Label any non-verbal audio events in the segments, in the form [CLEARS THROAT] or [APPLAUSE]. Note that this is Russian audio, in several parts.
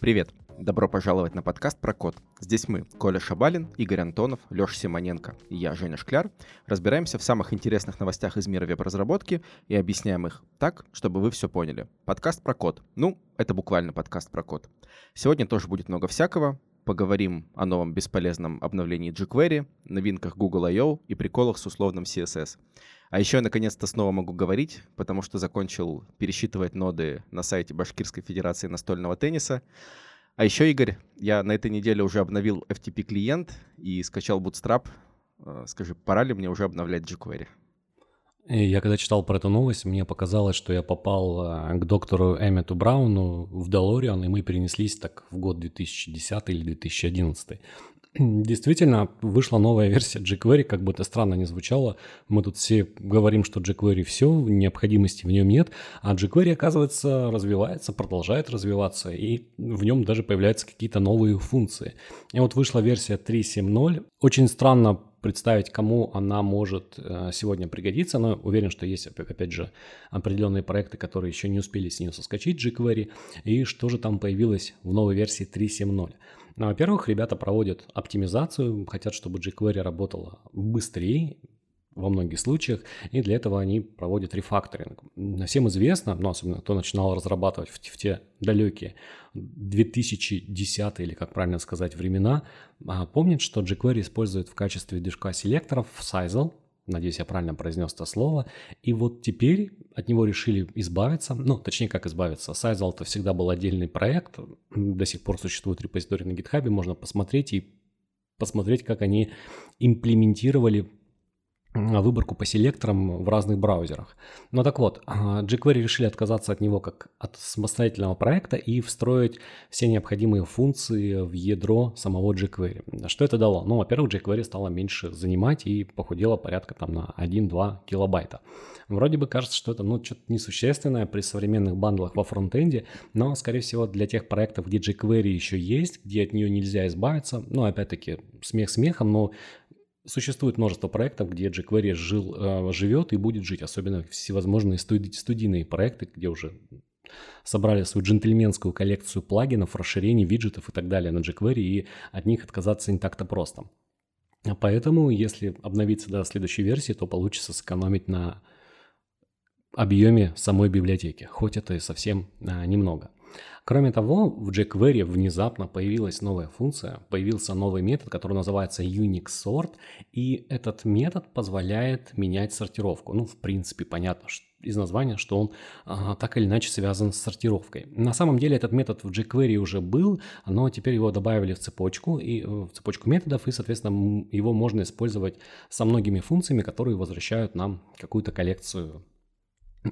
Привет! Добро пожаловать на подкаст про код. Здесь мы, Коля Шабалин, Игорь Антонов, Леша Симоненко и я, Женя Шкляр, разбираемся в самых интересных новостях из мира веб-разработки и объясняем их так, чтобы вы все поняли. Подкаст про код. Ну, это буквально подкаст про код. Сегодня тоже будет много всякого. Поговорим о новом бесполезном обновлении jQuery, новинках Google I.O. и приколах с условным CSS. А еще я наконец-то снова могу говорить, потому что закончил пересчитывать ноды на сайте Башкирской Федерации настольного тенниса. А еще, Игорь, я на этой неделе уже обновил FTP-клиент и скачал Bootstrap. Э, скажи, пора ли мне уже обновлять jQuery? Я когда читал про эту новость, мне показалось, что я попал э, к доктору Эммету Брауну в Долориан, и мы перенеслись так в год 2010 или 2011. [CLEARS THROAT] Действительно, вышла новая версия jQuery, как бы это странно ни звучало. Мы тут все говорим, что jQuery все, необходимости в нем нет, а jQuery, оказывается, развивается, продолжает развиваться, и в нем даже появляются какие-то новые функции. И вот вышла версия 3.7.0. Очень странно представить, кому она может э, сегодня пригодиться, но уверен, что есть, опять же, определенные проекты, которые еще не успели с нее соскочить, jQuery, и что же там появилось в новой версии 3.7.0. Ну, во-первых, ребята проводят оптимизацию, хотят, чтобы jQuery работала быстрее, во многих случаях, и для этого они проводят рефакторинг. Всем известно, ну, особенно кто начинал разрабатывать в, в те далекие 2010 или, как правильно сказать, времена, а, помнит, что jQuery использует в качестве движка селекторов Sizel, Надеюсь, я правильно произнес это слово. И вот теперь от него решили избавиться. Ну, точнее, как избавиться. Sizel это всегда был отдельный проект. До сих пор существует репозиторий на GitHub. Можно посмотреть и посмотреть, как они имплементировали выборку по селекторам в разных браузерах. Но так вот, а, jQuery решили отказаться от него как от самостоятельного проекта и встроить все необходимые функции в ядро самого jQuery. Что это дало? Ну, во-первых, jQuery стало меньше занимать и похудела порядка там на 1-2 килобайта. Вроде бы кажется, что это ну, что-то несущественное при современных бандлах во фронтенде, но, скорее всего, для тех проектов, где jQuery еще есть, где от нее нельзя избавиться, ну, опять-таки, смех смехом, но Существует множество проектов, где jQuery жил, э, живет и будет жить, особенно всевозможные студи- студийные проекты, где уже собрали свою джентльменскую коллекцию плагинов, расширений, виджетов и так далее на jQuery, и от них отказаться не так-то просто. Поэтому, если обновиться до следующей версии, то получится сэкономить на объеме самой библиотеки, хоть это и совсем а, немного. Кроме того, в jQuery внезапно появилась новая функция, появился новый метод, который называется Unix и этот метод позволяет менять сортировку. Ну, в принципе, понятно из названия, что он а, так или иначе связан с сортировкой. На самом деле этот метод в jQuery уже был, но теперь его добавили в цепочку, и, э, в цепочку методов, и, соответственно, его можно использовать со многими функциями, которые возвращают нам какую-то коллекцию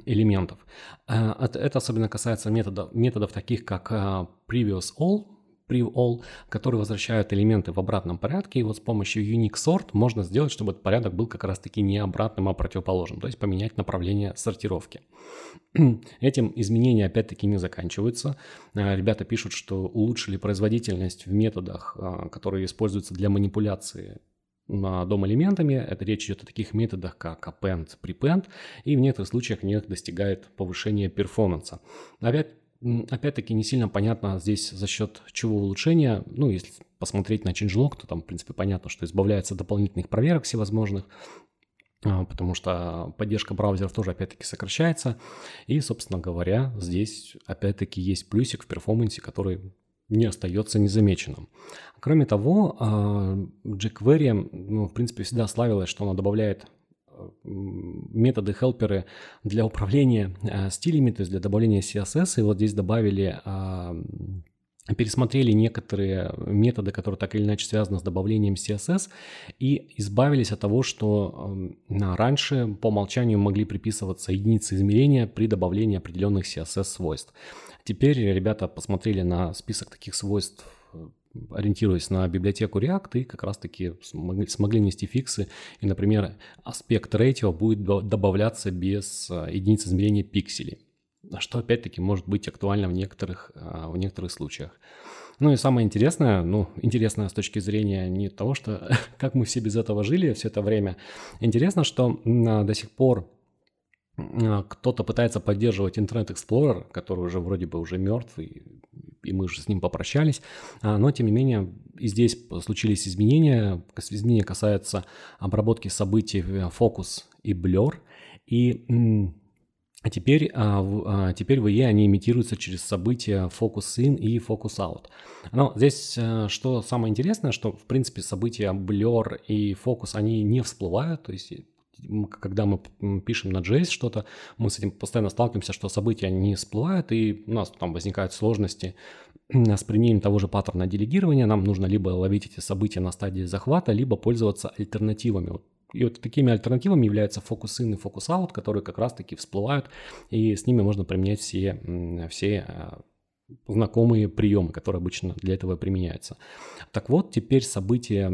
элементов. Э, это особенно касается методов, методов таких как э, previous all, prev all, которые возвращают элементы в обратном порядке. И вот с помощью unique sort можно сделать, чтобы этот порядок был как раз-таки не обратным, а противоположным, то есть поменять направление сортировки. [CLEARS THROAT] Этим изменения опять-таки не заканчиваются. Э, ребята пишут, что улучшили производительность в методах, которые используются для манипуляции дом элементами. Это речь идет о таких методах, как append, prepend, и в некоторых случаях в них достигает повышения перформанса. Опять Опять-таки не сильно понятно здесь за счет чего улучшения. Ну, если посмотреть на changelog, то там, в принципе, понятно, что избавляется от дополнительных проверок всевозможных, а, потому что поддержка браузеров тоже опять-таки сокращается. И, собственно говоря, здесь опять-таки есть плюсик в перформансе, который не остается незамеченным. Кроме того, а, jQuery, ну, в принципе, всегда славилась, что она добавляет а, методы хелперы для управления а, стилями, то есть для добавления CSS. И вот здесь добавили пересмотрели некоторые методы, которые так или иначе связаны с добавлением CSS, и избавились от того, что раньше по умолчанию могли приписываться единицы измерения при добавлении определенных CSS-свойств. Теперь ребята посмотрели на список таких свойств, ориентируясь на библиотеку React, и как раз-таки смогли, смогли нести фиксы. И, например, аспект ratio будет добавляться без а, единиц измерения пикселей, что опять-таки может быть актуально в некоторых, а, в некоторых случаях. Ну и самое интересное, ну, интересное с точки зрения не того, что [LAUGHS] как мы все без этого жили все это время. Интересно, что до сих пор кто-то пытается поддерживать Internet Explorer, который уже вроде бы уже мертв, и, и мы уже с ним попрощались, а, но тем не менее и здесь случились изменения. Изменения касаются обработки событий Focus и Blur, и а теперь, а, теперь в IE они имитируются через события Focus In и Focus Out. Но здесь э, что самое интересное, что в принципе события Blur и Focus, они не всплывают, то есть когда мы пишем на JS что-то, мы с этим постоянно сталкиваемся, что события не всплывают, и у нас там возникают сложности с применением того же паттерна делегирования. Нам нужно либо ловить эти события на стадии захвата, либо пользоваться альтернативами. И вот такими альтернативами являются фокус in и фокус out, которые как раз-таки всплывают, и с ними можно применять все, все а, знакомые приемы, которые обычно для этого применяются. Так вот, теперь события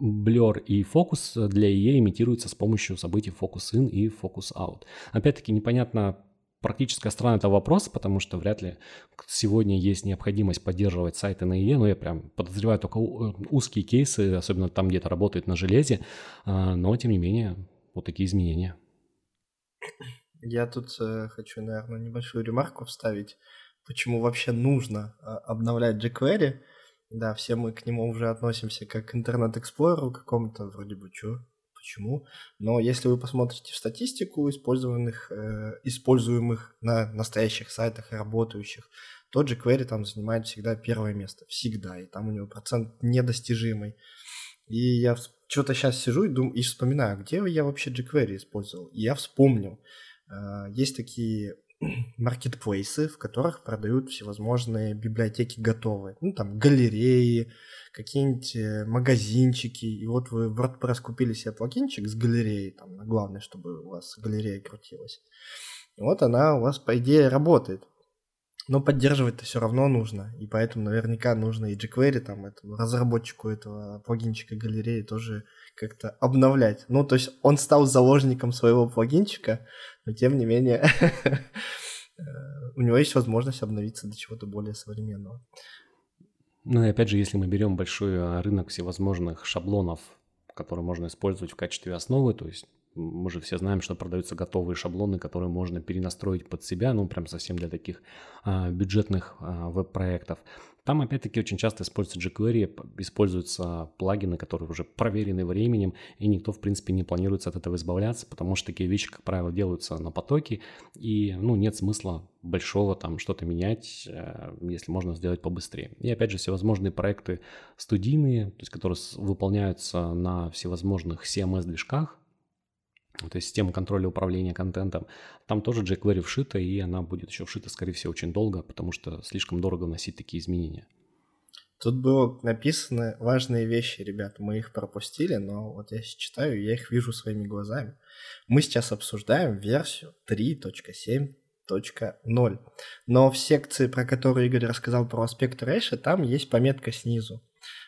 Blur и фокус для EE имитируются с помощью событий Focus In и Focus Out. Опять-таки непонятно практическая сторона этого вопроса, потому что вряд ли сегодня есть необходимость поддерживать сайты на IE, но я прям подозреваю только узкие кейсы, особенно там где-то работает на железе, а, но тем не менее вот такие изменения. Я тут э, хочу, наверное, небольшую ремарку вставить, почему вообще нужно э, обновлять jQuery. Да, все мы к нему уже относимся как к Internet Explorer у какому-то, вроде бы, что, почему. Но если вы посмотрите в статистику использованных, э, используемых на настоящих сайтах и работающих, то jQuery там занимает всегда первое место. Всегда. И там у него процент недостижимый. И я что-то сейчас сижу и, думаю, и вспоминаю, где я вообще jQuery использовал. И я вспомнил. Э, есть такие маркетплейсы, в которых продают всевозможные библиотеки готовые. Ну, там, галереи, какие-нибудь э, магазинчики. И вот вы в WordPress купили себе плагинчик с галереей, там, главное, чтобы у вас галерея крутилась. И вот она у вас, по идее, работает. Но поддерживать-то все равно нужно. И поэтому наверняка нужно и jQuery, там, этому разработчику этого плагинчика галереи тоже как-то обновлять. Ну, то есть он стал заложником своего плагинчика, но тем не менее [LAUGHS] э, у него есть возможность обновиться до чего-то более современного. Ну и опять же, если мы берем большой э, рынок всевозможных шаблонов, которые можно использовать в качестве основы, то есть мы же все знаем, что продаются готовые шаблоны, которые можно перенастроить под себя, ну, прям совсем для таких а, бюджетных а, веб-проектов. Там, опять-таки, очень часто используется jQuery, используются плагины, которые уже проверены временем, и никто, в принципе, не планируется от этого избавляться, потому что такие вещи, как правило, делаются на потоке, и, ну, нет смысла большого там что-то менять, э, если можно сделать побыстрее. И, опять же, всевозможные проекты студийные, то есть, которые выполняются на всевозможных CMS-движках, то есть система контроля управления контентом, там тоже jQuery вшита, и она будет еще вшита, скорее всего, очень долго, потому что слишком дорого вносить такие изменения. Тут было написаны важные вещи, ребята, мы их пропустили, но вот я читаю, я их вижу своими глазами. Мы сейчас обсуждаем версию 3.7.0, но в секции, про которую Игорь рассказал про аспект Рэша, там есть пометка снизу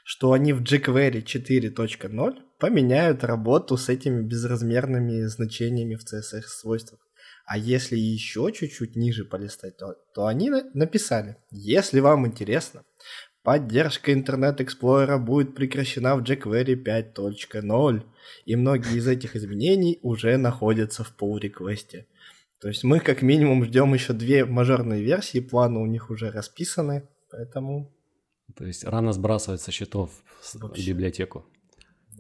что они в jQuery 4.0 поменяют работу с этими безразмерными значениями в CSS-свойствах. А если еще чуть-чуть ниже полистать, то, то они написали, если вам интересно, поддержка Internet Explorer будет прекращена в jQuery 5.0, и многие из этих изменений уже находятся в pull реквесте То есть мы как минимум ждем еще две мажорные версии, планы у них уже расписаны, поэтому то есть рано сбрасывать со счетов Вообще. библиотеку.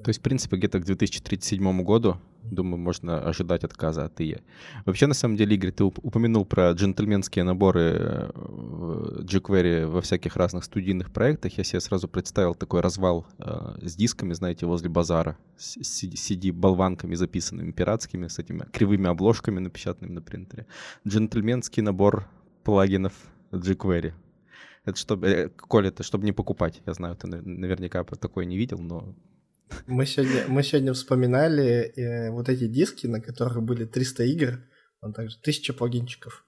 То есть, в принципе, где-то к 2037 году, думаю, можно ожидать отказа от ИЕ. Вообще, на самом деле, Игорь, ты упомянул про джентльменские наборы э, в jQuery во всяких разных студийных проектах. Я себе сразу представил такой развал э, с дисками, знаете, возле базара, с CD-болванками записанными пиратскими, с этими кривыми обложками, напечатанными на принтере. Джентльменский набор плагинов jQuery. Это чтобы, э, Коля, это чтобы не покупать. Я знаю, ты наверняка такое не видел, но... Мы сегодня, мы сегодня вспоминали э, вот эти диски, на которых были 300 игр, он также 1000 плагинчиков.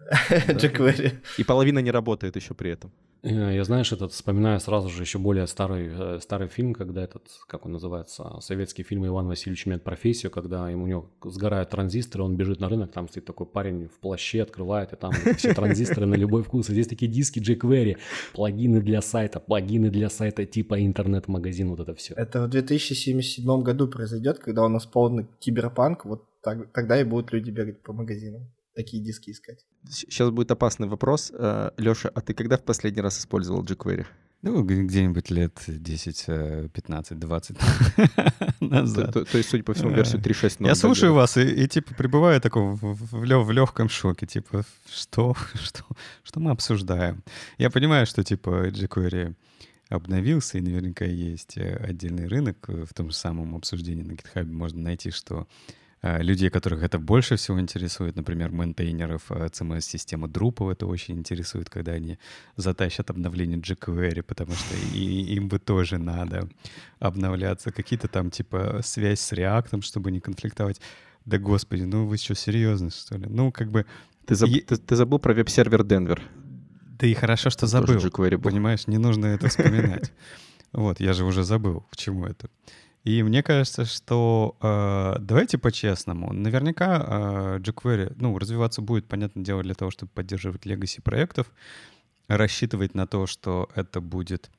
[LAUGHS] jQuery. И половина не работает еще при этом. Э, я, знаешь, этот вспоминаю сразу же еще более старый, э, старый фильм, когда этот, как он называется, советский фильм «Иван Васильевич меняет профессию», когда ему, у него сгорают транзисторы, он бежит на рынок, там стоит такой парень в плаще, открывает, и там все транзисторы на любой вкус. И здесь такие диски jQuery, плагины для сайта, плагины для сайта типа интернет-магазин, вот это все. Это в 2077 году произойдет, когда у нас полный киберпанк, вот так, тогда и будут люди бегать по магазинам, такие диски искать. Сейчас будет опасный вопрос. Э, Леша, а ты когда в последний раз использовал jQuery? Ну, где-нибудь лет 10, 15, 20 назад. То, то, то есть, судя по всему, версию 3.6. Я слушаю вас и, и, типа, пребываю таком в, в, в легком шоке. Типа, что, [LAUGHS] что, что мы обсуждаем? Я понимаю, что, типа, jQuery обновился, и наверняка есть э, отдельный рынок. В том же самом обсуждении на GitHub можно найти, что Э, людей, которых это больше всего интересует, например, мейнтейнеров CMS-системы Drupal, это очень интересует, когда они затащат обновление jQuery, потому что и, им бы тоже надо обновляться. Какие-то там, типа, связь с React, чтобы не конфликтовать. Да господи, ну вы что, серьезно, что ли? Ну, как бы... Ты, заб... и... ты, ты забыл про веб-сервер Денвер. Да и хорошо, что забыл. Понимаешь, не нужно это вспоминать. Вот, я же уже забыл, к чему это. И мне кажется, что э, давайте по-честному. Наверняка э, jQuery, ну, развиваться будет, понятное дело, для того, чтобы поддерживать legacy проектов, рассчитывать на то, что это будет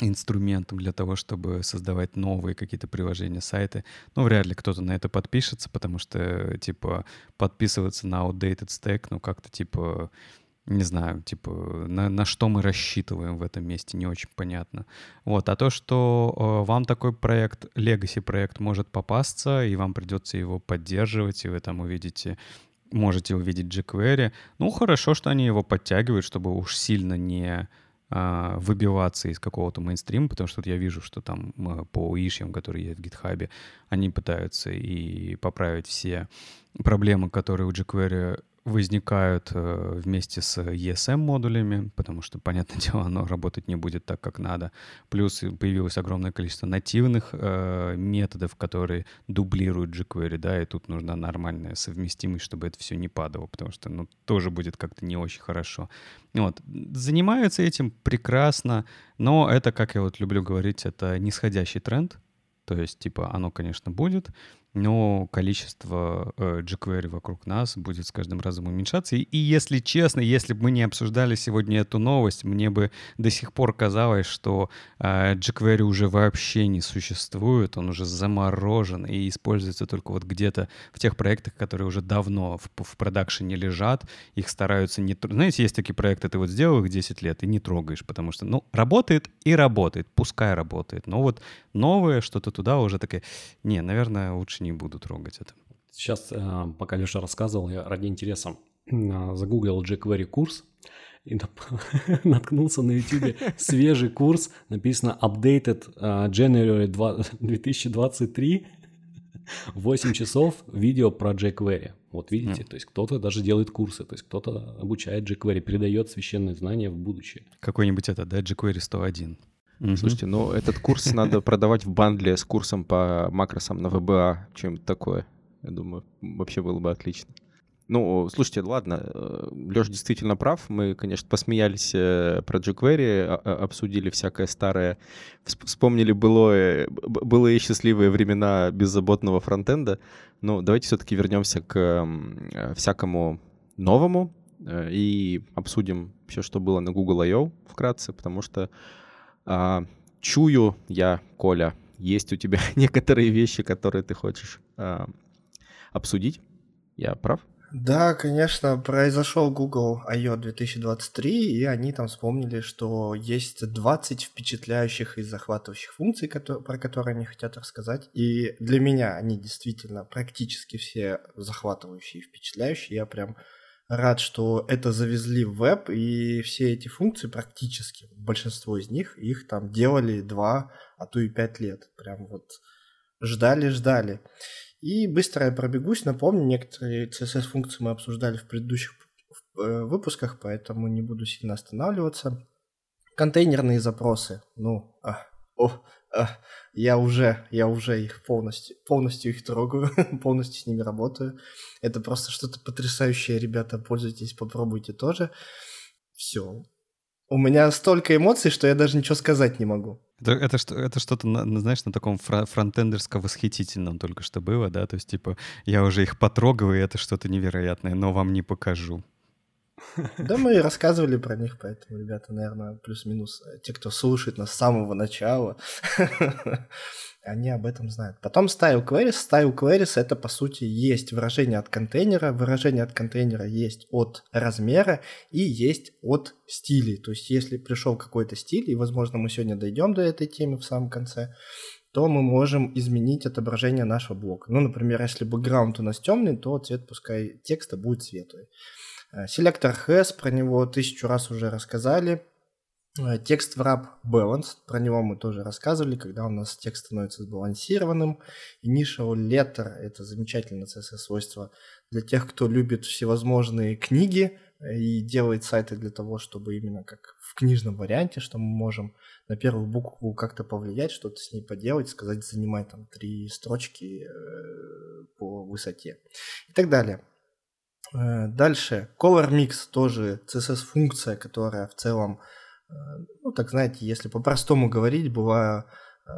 инструментом для того, чтобы создавать новые какие-то приложения, сайты. Ну, вряд ли кто-то на это подпишется, потому что, типа, подписываться на outdated stack, ну, как-то, типа, не знаю, типа, на, на что мы рассчитываем в этом месте, не очень понятно. Вот, а то, что э, вам такой проект, legacy проект может попасться, и вам придется его поддерживать, и вы там увидите, можете увидеть jQuery, ну, хорошо, что они его подтягивают, чтобы уж сильно не э, выбиваться из какого-то мейнстрима, потому что вот я вижу, что там э, по ишьям, которые есть в GitHub, они пытаются и поправить все проблемы, которые у jQuery возникают э, вместе с ESM-модулями, потому что, понятное [LAUGHS] дело, оно работать не будет так, как надо. Плюс появилось огромное количество нативных э, методов, которые дублируют jQuery, да, и тут нужна нормальная совместимость, чтобы это все не падало, потому что, ну, тоже будет как-то не очень хорошо. Вот. Занимаются этим прекрасно, но это, как я вот люблю говорить, это нисходящий тренд, то есть, типа, оно, конечно, будет, но количество э, jQuery вокруг нас будет с каждым разом уменьшаться. И, и если честно, если бы мы не обсуждали сегодня эту новость, мне бы до сих пор казалось, что э, jQuery уже вообще не существует, он уже заморожен и используется только вот где-то в тех проектах, которые уже давно в, в продакшене лежат, их стараются не... Знаете, есть такие проекты, ты вот сделал их 10 лет и не трогаешь, потому что, ну, работает и работает, пускай работает. Но вот новое что-то туда уже такое, не, наверное, лучше не буду трогать это. Сейчас, э, пока Леша рассказывал, я ради интереса э, загуглил jQuery курс и [LAUGHS] наткнулся на YouTube свежий курс, написано Updated э, January 2023, 8 [LAUGHS] часов видео про jQuery. Вот видите, mm. то есть кто-то даже делает курсы, то есть кто-то обучает jQuery, передает священные знания в будущее. Какой-нибудь это, да, jQuery 101. Mm-hmm. Слушайте, ну этот курс надо продавать в бандле с курсом по макросам на VBA, чем-то такое. Я думаю, вообще было бы отлично. Ну, слушайте, ладно, э, Леша действительно прав. Мы, конечно, посмеялись э, про jQuery, а, а, обсудили всякое старое, вспомнили былое, былые счастливые времена беззаботного фронтенда. Ну, давайте все-таки вернемся к э, всякому новому и обсудим все, что было на Google I.O. вкратце, потому что а, чую я, Коля, есть у тебя [LAUGHS] некоторые вещи, которые ты хочешь а, обсудить. Я прав? Да, конечно, произошел Google I.O. 2023, и они там вспомнили, что есть 20 впечатляющих и захватывающих функций, про которые они хотят рассказать. И для меня они действительно практически все захватывающие и впечатляющие. Я прям рад, что это завезли в веб, и все эти функции практически, большинство из них, их там делали два, а то и пять лет. Прям вот ждали-ждали. И быстро я пробегусь, напомню, некоторые CSS-функции мы обсуждали в предыдущих э, выпусках, поэтому не буду сильно останавливаться. Контейнерные запросы. Ну, а, о, я уже, я уже их полностью, полностью их трогаю, [LAUGHS] полностью с ними работаю. Это просто что-то потрясающее, ребята, пользуйтесь, попробуйте тоже. Все. У меня столько эмоций, что я даже ничего сказать не могу. Это, это, это что-то, знаешь, на таком фронтендерско-восхитительном только что было, да? То есть, типа, я уже их потрогал, и это что-то невероятное, но вам не покажу. Да, мы рассказывали про них, поэтому, ребята, наверное, плюс-минус, э, те, кто слушает нас с самого начала, [LAUGHS] они об этом знают. Потом style queries. Style queries — это, по сути, есть выражение от контейнера. Выражение от контейнера есть от размера и есть от стилей. То есть, если пришел какой-то стиль, и, возможно, мы сегодня дойдем до этой темы в самом конце, то мы можем изменить отображение нашего блока. Ну, например, если бэкграунд у нас темный, то цвет пускай текста будет светлый. Э, селектор has, про него тысячу раз уже рассказали. Э, текст wrap balance, про него мы тоже рассказывали, когда у нас текст становится сбалансированным. Initial letter – это замечательное CSS-свойство для тех, кто любит всевозможные книги э, и делает сайты для того, чтобы именно как в книжном варианте, что мы можем на первую букву как-то повлиять, что-то с ней поделать, сказать, занимай там три строчки по высоте и так далее. Э, дальше, Color Mix тоже CSS-функция, которая в целом, э, ну так знаете, если по-простому говорить, была э,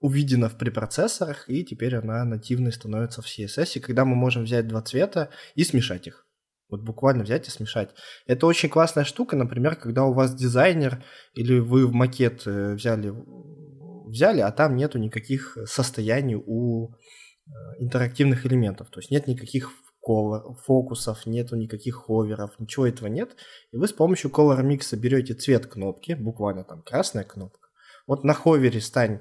увидена в препроцессорах, и теперь она нативной становится в CSS, и когда мы можем взять два цвета и смешать их. Вот буквально взять и смешать. Это очень классная штука, например, когда у вас дизайнер или вы в макет взяли, взяли, а там нету никаких состояний у интерактивных элементов. То есть нет никаких фокусов, нету никаких ховеров, ничего этого нет. И вы с помощью Color Mix берете цвет кнопки, буквально там красная кнопка. Вот на ховере стань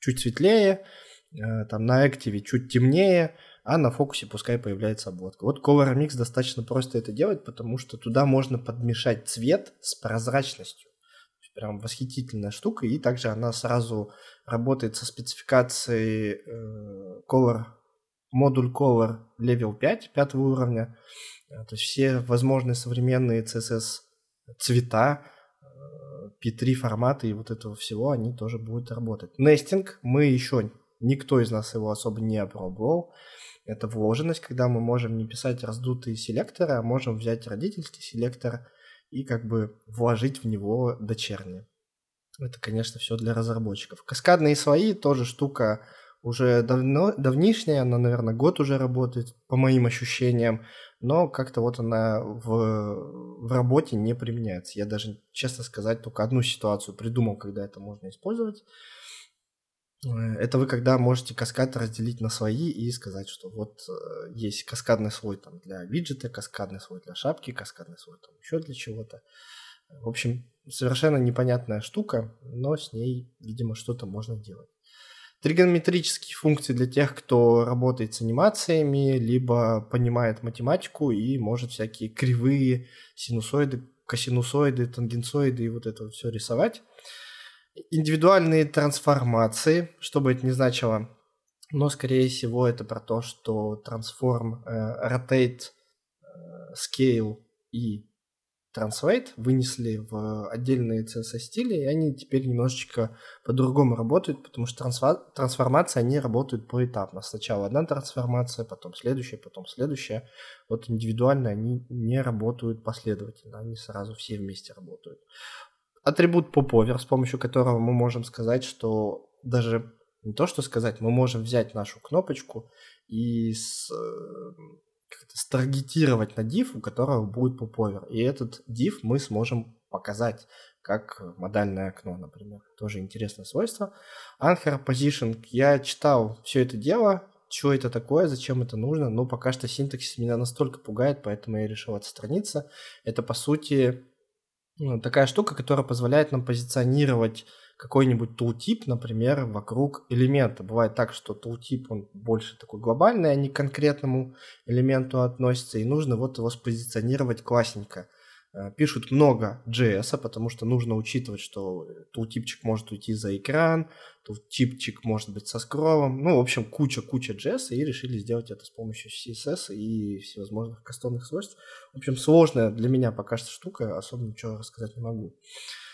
чуть светлее, э, там на активе чуть темнее, а на фокусе пускай появляется обводка. Вот Color Mix достаточно просто это делать, потому что туда можно подмешать цвет с прозрачностью. Прям восхитительная штука, и также она сразу работает со спецификацией э, Color модуль Color Level 5, пятого уровня. Э, то есть все возможные современные CSS цвета, P3 э, форматы и вот этого всего, они тоже будут работать. Нестинг мы еще, никто из нас его особо не опробовал. Это вложенность, когда мы можем не писать раздутые селекторы, а можем взять родительский селектор и как бы вложить в него дочерние. Это, конечно, все для разработчиков. Каскадные слои тоже штука уже давно, давнишняя, она, наверное, год уже работает, по моим ощущениям, но как-то вот она в, в работе не применяется. Я даже, честно сказать, только одну ситуацию придумал, когда это можно использовать. Э, это вы когда можете каскад разделить на свои и сказать, что вот э, есть каскадный слой там для виджета, каскадный слой для шапки, каскадный слой там еще для чего-то. В общем, совершенно непонятная штука, но с ней, видимо, что-то можно делать. Тригонометрические функции для тех, кто работает с анимациями, либо понимает математику и может всякие кривые, синусоиды, косинусоиды, тангенсоиды и вот это вот все рисовать. Индивидуальные трансформации, что бы это ни значило, но скорее всего это про то, что transform, э, rotate, э, scale и Translate вынесли в отдельные CSS-стили, и они теперь немножечко по-другому работают, потому что трансформации, они работают поэтапно. Сначала одна трансформация, потом следующая, потом следующая. Вот индивидуально они не работают последовательно, они сразу все вместе работают. Атрибут popover, с помощью которого мы можем сказать, что даже не то, что сказать, мы можем взять нашу кнопочку и с э, старгетировать на div, у которого будет поповер. И этот div мы сможем показать как модальное окно, например. Тоже интересное свойство. Anchor Position. Я читал все это дело, что это такое, зачем это нужно, но пока что синтаксис меня настолько пугает, поэтому я решил отстраниться. Это, по сути, ну, такая штука, которая позволяет нам позиционировать какой-нибудь тултип, например, вокруг элемента. Бывает так, что тултип, он больше такой глобальный, а не к конкретному элементу относится, и нужно вот его спозиционировать классненько. Э, пишут много JS, потому что нужно учитывать, что тултипчик может уйти за экран, тултипчик может быть со скроллом, ну, в общем, куча-куча JS, и решили сделать это с помощью CSS и всевозможных кастомных свойств. В общем, сложная для меня пока что штука, особо ничего рассказать не могу. Э,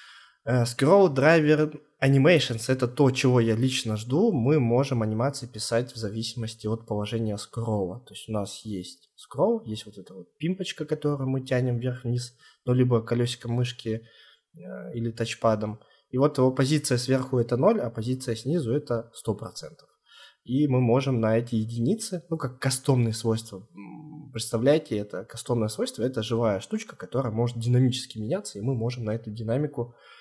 scroll Driver Animations — это то, чего я лично жду. Мы можем анимации писать в зависимости от положения скролла. То есть у нас есть скролл, есть вот эта вот пимпочка, которую мы тянем вверх-вниз, ну, либо колесиком мышки э, или тачпадом. И вот его позиция сверху это 0, а позиция снизу это 100%. И мы можем на эти единицы, ну как кастомные свойства, представляете, это кастомное свойство, это живая штучка, которая может динамически меняться, и мы можем на эту динамику э,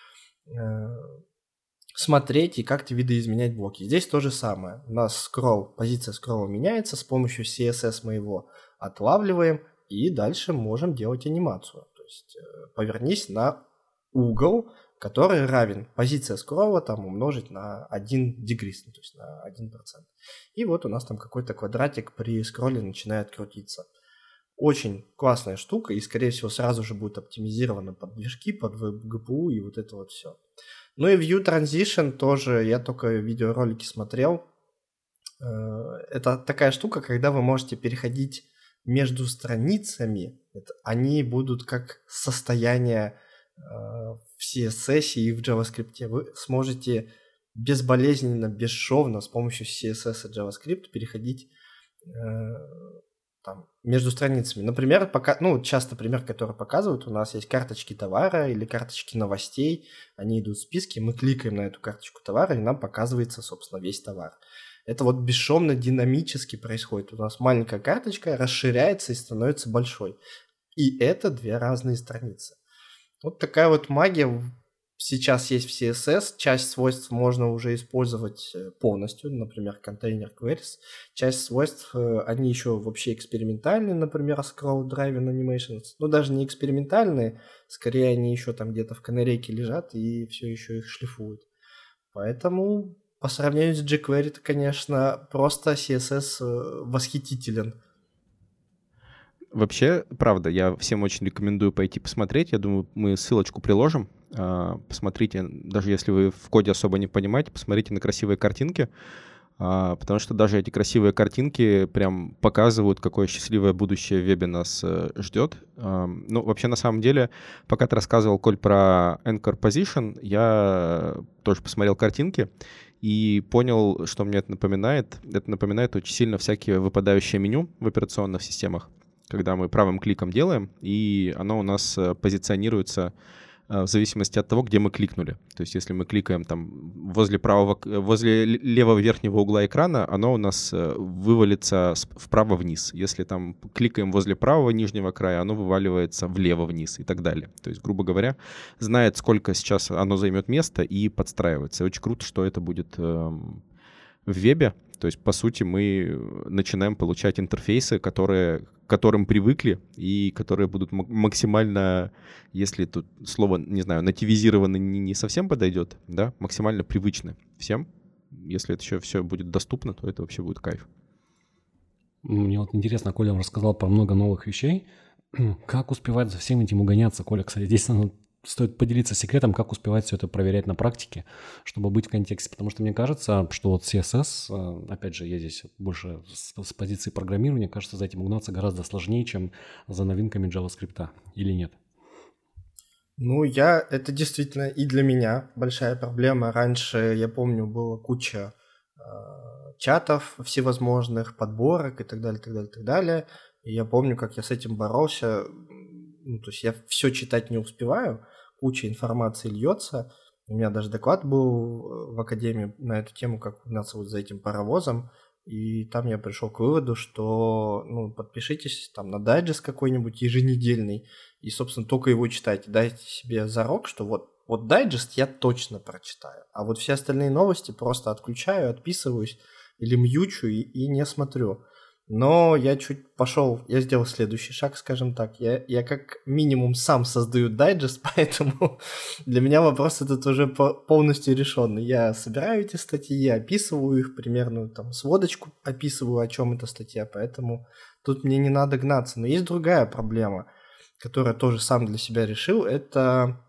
смотреть и как-то видоизменять блоки. Здесь то же самое. У нас скролл, позиция скролла меняется, с помощью CSS мы его отлавливаем, и дальше можем делать анимацию. То есть э, повернись на угол, который равен позиция скролла там умножить на 1 дегрис, ну, то есть на 1%. И вот у нас там какой-то квадратик при скролле начинает крутиться. Очень классная штука, и, скорее всего, сразу же будет оптимизирована под движки, под GPU и вот это вот все. Ну и View Transition тоже, я только видеоролики смотрел. Э, это такая штука, когда вы можете переходить между страницами, они будут как состояние э, в CSS и в JavaScript. Вы сможете безболезненно, бесшовно с помощью CSS и JavaScript переходить э, там, между страницами. Например, пока, ну, часто пример, который показывают, у нас есть карточки товара или карточки новостей, они идут в списке, мы кликаем на эту карточку товара, и нам показывается, собственно, весь товар. Это вот бесшовно, динамически происходит. У нас маленькая карточка расширяется и становится большой. И это две разные страницы. Вот такая вот магия Сейчас есть в CSS, часть свойств можно уже использовать э, полностью, например, контейнер queries. Часть свойств, э, они еще вообще экспериментальные, например, scroll driving animations. Ну, даже не экспериментальные, скорее они еще там где-то в канарейке лежат и все еще их шлифуют. Поэтому по сравнению с jQuery, это, конечно, просто CSS э, восхитителен. Вообще, правда, я всем очень рекомендую пойти посмотреть. Я думаю, мы ссылочку приложим посмотрите, даже если вы в коде особо не понимаете, посмотрите на красивые картинки, а, потому что даже эти красивые картинки прям показывают, какое счастливое будущее в вебе нас ждет. А, ну, вообще, на самом деле, пока ты рассказывал, Коль, про Anchor Position, я тоже посмотрел картинки и понял, что мне это напоминает. Это напоминает очень сильно всякие выпадающие меню в операционных системах, когда мы правым кликом делаем, и оно у нас э, позиционируется в зависимости от того, где мы кликнули. То есть если мы кликаем там возле правого, возле левого верхнего угла экрана, оно у нас э, вывалится вправо вниз. Если там кликаем возле правого нижнего края, оно вываливается влево вниз и так далее. То есть, грубо говоря, знает, сколько сейчас оно займет места и подстраивается. Очень круто, что это будет эм, в вебе. То есть, по сути, мы начинаем получать интерфейсы, которые, к которым привыкли и которые будут максимально, если тут слово, не знаю, нативизированы не, не совсем подойдет, да, максимально привычны всем. Если это еще все будет доступно, то это вообще будет кайф. Мне вот интересно, Коля рассказал про много новых вещей. [CLEARS THROAT] Как успевать за всем этим угоняться, Коля? Кстати, здесь стоит поделиться секретом, как успевать все это проверять на практике, чтобы быть в контексте. Потому что мне кажется, что вот CSS, э, опять же, я здесь больше с, позиции программирования, кажется, за этим угнаться гораздо сложнее, чем за новинками JavaScript. Или нет? Ну, я, это действительно и для меня большая проблема. Раньше, я помню, было куча э, чатов всевозможных, подборок и так далее, так далее, так далее. И я помню, как я с этим боролся. Ну, то есть я все читать не успеваю, куча информации льется. У меня даже доклад был э, в академии на эту тему, как угнаться вот за этим паровозом. И там я пришел к выводу, что ну, подпишитесь там на дайджест какой-нибудь еженедельный, и, собственно, только его читайте. Дайте себе зарок, что вот, вот дайджест я точно прочитаю. А вот все остальные новости просто отключаю, отписываюсь или мьючу и, и не смотрю. Но я чуть пошел, я сделал следующий шаг, скажем так. Я, я как минимум сам создаю дайджест, [LAUGHS] поэтому для меня вопрос этот уже полностью решенный. Я собираю эти статьи, описываю их примерно, там, сводочку описываю, о чем эта статья, поэтому тут мне не надо гнаться. Но есть другая проблема, которую я тоже сам для себя решил, это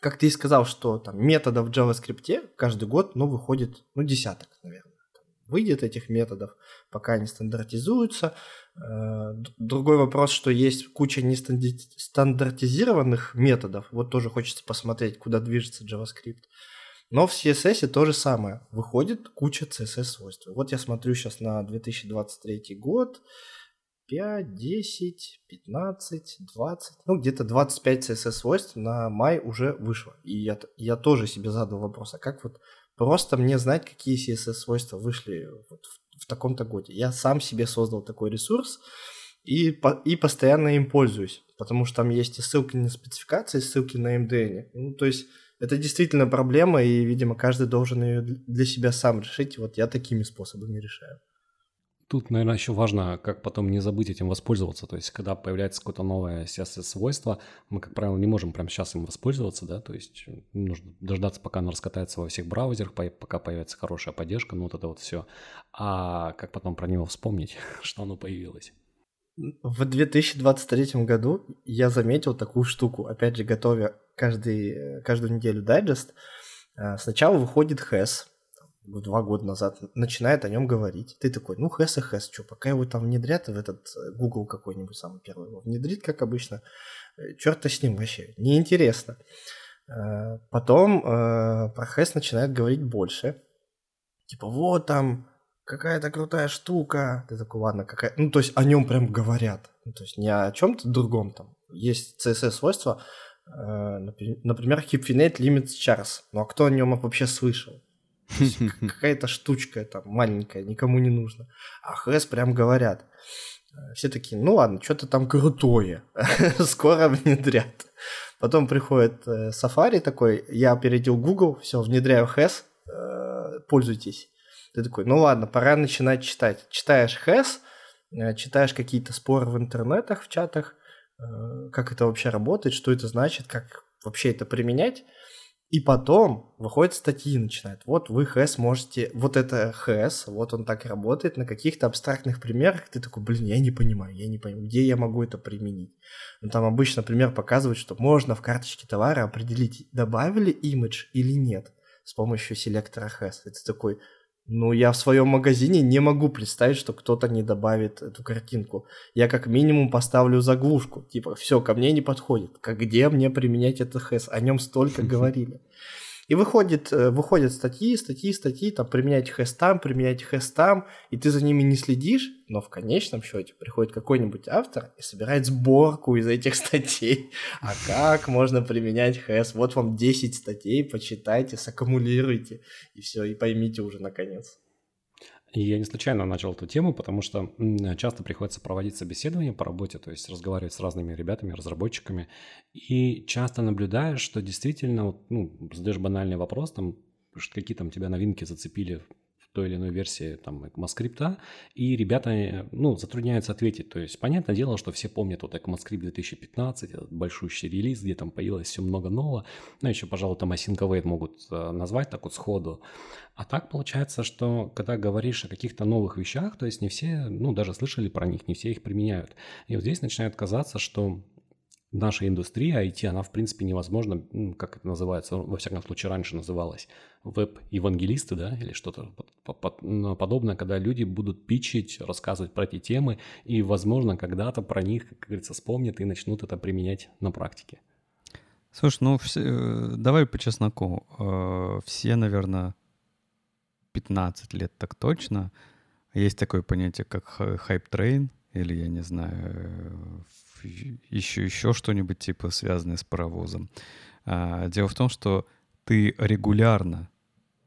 как ты и сказал, что там методов в JavaScript каждый год, ну, выходит, ну, десяток, наверное выйдет этих методов, пока они стандартизуются. Э, другой вопрос, что есть куча нестандартизированных методов. Вот тоже хочется посмотреть, куда движется JavaScript. Но в CSS то же самое. Выходит куча CSS-свойств. Вот я смотрю сейчас на 2023 год. 5, 10, 15, 20, ну где-то 25 CSS-свойств на май уже вышло. И я, я тоже себе задал вопрос, а как вот просто мне знать, какие CSS-свойства вышли вот в, в таком-то годе? Я сам себе создал такой ресурс и, по, и постоянно им пользуюсь, потому что там есть и ссылки на спецификации, и ссылки на MDN. Ну, то есть это действительно проблема, и, видимо, каждый должен ее для себя сам решить. Вот я такими способами решаю. Тут, наверное, еще важно, как потом не забыть этим воспользоваться. То есть, когда появляется какое-то новое CSS-свойство, мы, как правило, не можем прямо сейчас им воспользоваться, да, то есть нужно дождаться, пока оно раскатается во всех браузерах, пока появится хорошая поддержка, ну вот это вот все. А как потом про него вспомнить, [LAUGHS] что оно появилось? В 2023 году я заметил такую штуку, опять же, готовя каждый, каждую неделю дайджест. Э, сначала выходит хэс, два года назад, начинает о нем говорить. Ты такой, ну хэс и хэс, что, пока его там внедрят в этот э, Google какой-нибудь самый первый его внедрит, как обычно, э, черт с ним вообще, неинтересно. Потом про хэс начинает говорить больше. Типа, вот там какая-то крутая штука. Ты такой, ладно, какая... Ну, то есть о нем прям говорят. Ну, то есть не о чем-то другом там. Есть CSS-свойства, э, например, Keepfinate Limits Chars. Ну, а кто о нем вообще слышал? Какая-то штучка там маленькая, никому не нужно. А HS прям говорят. Э, все такие, ну ладно, что-то там крутое. [LAUGHS] Скоро внедрят. Потом приходит э, Safari такой, я опередил Google, все, внедряю HES, э, пользуйтесь. Ты такой, ну ладно, пора начинать читать. Читаешь хэс, читаешь какие-то споры в интернетах, в чатах, как это вообще работает, что это значит, как вообще это применять. И потом выходят статьи начинают. Вот вы хэс можете, вот это хэс, вот он так работает на каких-то абстрактных примерах. Ты такой, блин, я не понимаю, я не понимаю, где я могу это применить. Ну, там обычно пример показывает, что можно в карточке товара определить, добавили имидж или нет с помощью селектора хэс. Это такой, ну, я в своем магазине не могу представить, что кто-то не добавит эту картинку. Я как минимум поставлю заглушку. Типа, все, ко мне не подходит. Как где мне применять это хэс? О нем столько [LAUGHS] говорили. И выходит, э, выходят статьи, статьи, статьи, там, применять хэс там, применять хэс там, и ты за ними не следишь, но в конечном счете приходит какой-нибудь автор и собирает сборку из этих [LAUGHS] статей. А как можно применять хэс? Вот вам 10 статей, почитайте, саккумулируйте, и все, и поймите уже наконец. Я не случайно начал эту тему, потому что часто приходится проводить собеседования по работе, то есть разговаривать с разными ребятами, разработчиками, и часто наблюдаешь, что действительно, ну, задаешь банальный вопрос, там, какие там тебя новинки зацепили той или иной версии там ECMAScript, и ребята, ну, затрудняются ответить. То есть, понятное дело, что все помнят вот ECMAScript 2015, этот большущий релиз, где там появилось все много нового. Ну, еще, пожалуй, там Async Await могут э, назвать так вот сходу. А так получается, что когда говоришь о каких-то новых вещах, то есть не все, ну, даже слышали про них, не все их применяют. И вот здесь начинает казаться, что наша индустрия IT, она в принципе невозможна, как это называется, во всяком случае раньше называлась, веб-евангелисты, да, или что-то ну, подобное, когда люди будут пичить, рассказывать про эти темы, и, возможно, когда-то про них, как говорится, вспомнят и начнут это применять на практике. Слушай, ну все, э, давай по чесноку. Э, все, наверное, 15 лет так точно. Есть такое понятие, как hype train, или, я не знаю, еще, еще что-нибудь типа связанное с паровозом. А, дело в том, что ты регулярно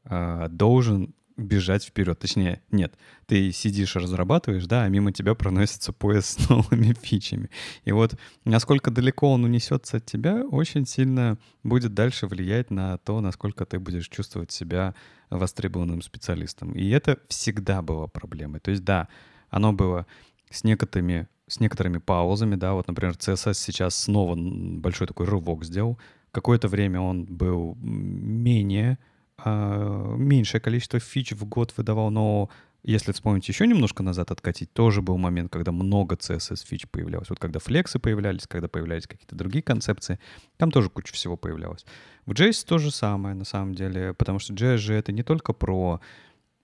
а, должен бежать вперед. Точнее, нет, ты сидишь, разрабатываешь, да, а мимо тебя проносится поезд с [LAUGHS] новыми фичами. И вот насколько далеко он унесется от тебя, очень сильно будет дальше влиять на то, насколько ты будешь чувствовать себя востребованным специалистом. И это всегда было проблемой. То есть, да, оно было с некоторыми с некоторыми паузами, да, вот, например, CSS сейчас снова большой такой рывок сделал. Какое-то время он был менее, э, меньшее количество фич в год выдавал, но если вспомнить еще немножко назад откатить, тоже был момент, когда много CSS фич появлялось. Вот когда флексы появлялись, когда появлялись какие-то другие концепции, там тоже куча всего появлялось. В JS то же самое, на самом деле, потому что JS же это не только про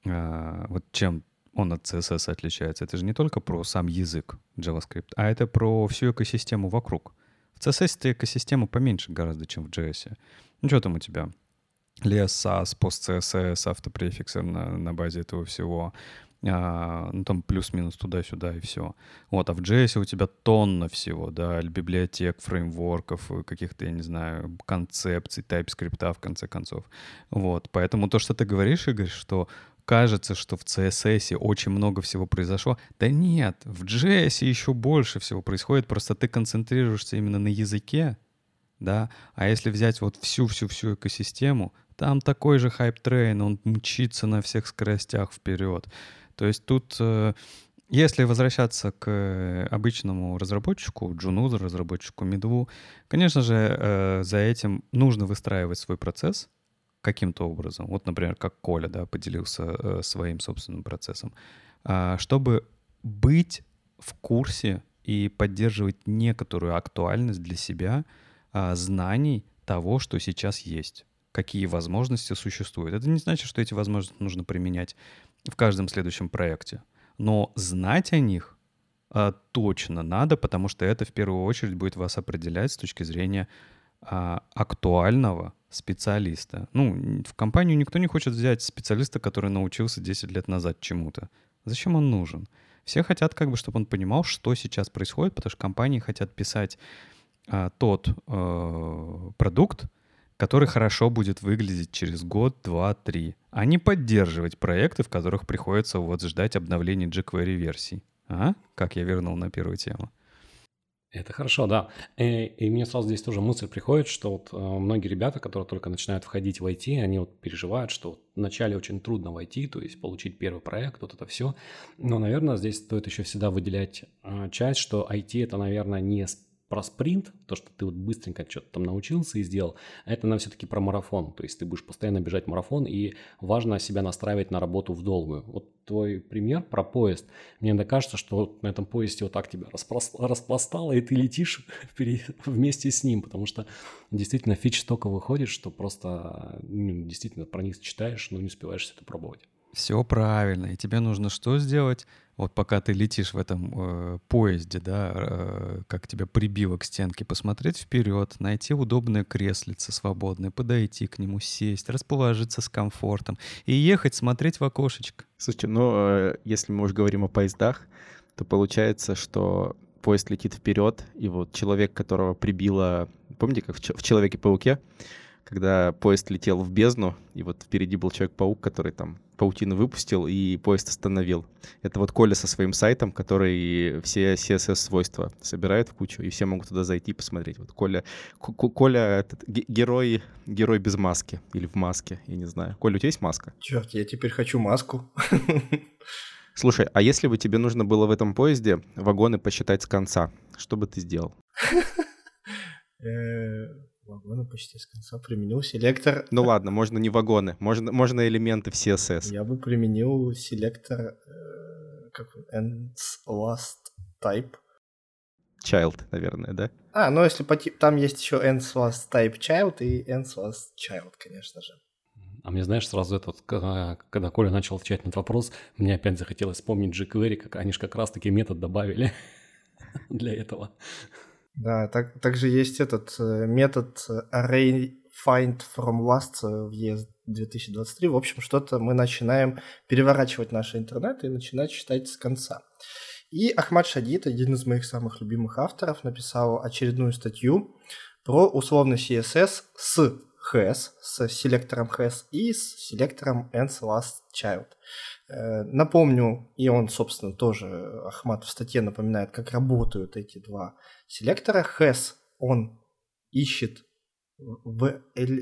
э, вот чем он от CSS отличается. Это же не только про сам язык JavaScript, а это про всю экосистему вокруг. В CSS ты экосистема поменьше гораздо, чем в JS. Ну что там у тебя? Лес, SAS, PostCSS, автопрефиксы на, на базе этого всего. а, ну, там плюс-минус туда-сюда и все. Вот, а в JS у тебя тонна всего, да, библиотек, фреймворков, каких-то, я не знаю, концепций, TypeScript в конце концов. Вот, поэтому то, что ты говоришь, Игорь, что кажется, что в CSS очень много всего произошло. Да нет, в JS еще больше всего происходит, просто ты концентрируешься именно на языке, да, а если взять вот всю-всю-всю экосистему, там такой же hype train, он мчится на всех скоростях вперед. То есть тут, э, если возвращаться к обычному разработчику, джуну, разработчику медву, конечно же, э, за этим нужно выстраивать свой процесс каким-то образом. Вот, например, как Коля да, поделился э, своим собственным процессом. А, чтобы быть в курсе и поддерживать некоторую актуальность для себя а, знаний того, что сейчас есть какие возможности существуют. Это не значит, что эти возможности нужно применять в каждом следующем проекте. Но знать о них а, точно надо, потому что это в первую очередь будет вас определять с точки зрения актуального специалиста. Ну, в компанию никто не хочет взять специалиста, который научился 10 лет назад чему-то. Зачем он нужен? Все хотят, как бы, чтобы он понимал, что сейчас происходит, потому что компании хотят писать а, тот а, продукт, который хорошо будет выглядеть через год, два, три, а не поддерживать проекты, в которых приходится вот ждать обновлений jQuery версий. А? Как я вернул на первую тему. Это хорошо, да. И, э, и мне сразу здесь тоже мысль приходит, что вот э, многие ребята, которые только начинают входить в IT, они вот переживают, что вот вначале очень трудно войти, то есть получить первый проект, вот это все. Но, наверное, здесь стоит еще всегда выделять э, часть, что IT это, наверное, не про спринт, то, что ты вот быстренько что-то там научился и сделал, это нам все-таки про марафон. То есть ты будешь постоянно бежать марафон, и важно себя настраивать на работу в долгую. Вот твой пример про поезд. Мне кажется, что на этом поезде вот так тебя распластало, и ты летишь [LAUGHS] вместе с ним, потому что действительно фич столько выходит, что просто ну, действительно про них читаешь, но не успеваешь все это пробовать. Все правильно. И тебе нужно что сделать? Вот пока ты летишь в этом э, поезде, да, э, как тебя прибило к стенке, посмотреть вперед, найти удобное креслице свободное, подойти к нему, сесть, расположиться с комфортом и ехать смотреть в окошечко. Слушайте, ну, э, если мы уже говорим о поездах, то получается, что поезд летит вперед, и вот человек, которого прибило, помните, как в Человеке-пауке, когда поезд летел в бездну, и вот впереди был Человек-паук, который там паутину выпустил и поезд остановил. Это вот Коля со своим сайтом, который все CSS-свойства собирает в кучу, и все могут туда зайти и посмотреть. Вот Коля, Коля этот, герой, герой без маски или в маске, я не знаю. Коля, у тебя есть маска? Черт, я теперь хочу маску. [LAUGHS] Слушай, а если бы тебе нужно было в этом поезде вагоны посчитать с конца, что бы ты сделал? [LAUGHS] Вагоны почти с конца применил селектор. Ну ладно, можно не вагоны, можно, можно элементы в CSS. Я бы применил селектор э, как ends last type. Child, наверное, да? А, ну если по типу, там есть еще ends last type child и ends last child, конечно же. А мне, знаешь, сразу этот, когда Коля начал отвечать на этот вопрос, мне опять захотелось вспомнить jQuery, как они же как раз-таки метод добавили [LAUGHS] для этого. Да, так, также есть этот э, метод array find from last в ES 2023. В общем, что-то мы начинаем переворачивать наш интернет и начинать читать с конца. И Ахмад Шадид, один из моих самых любимых авторов, написал очередную статью про условный CSS с has, с селектором has и с селектором ends last child. Э, напомню, и он, собственно, тоже, Ахмат в статье напоминает, как работают эти два селектора. Has, он ищет в,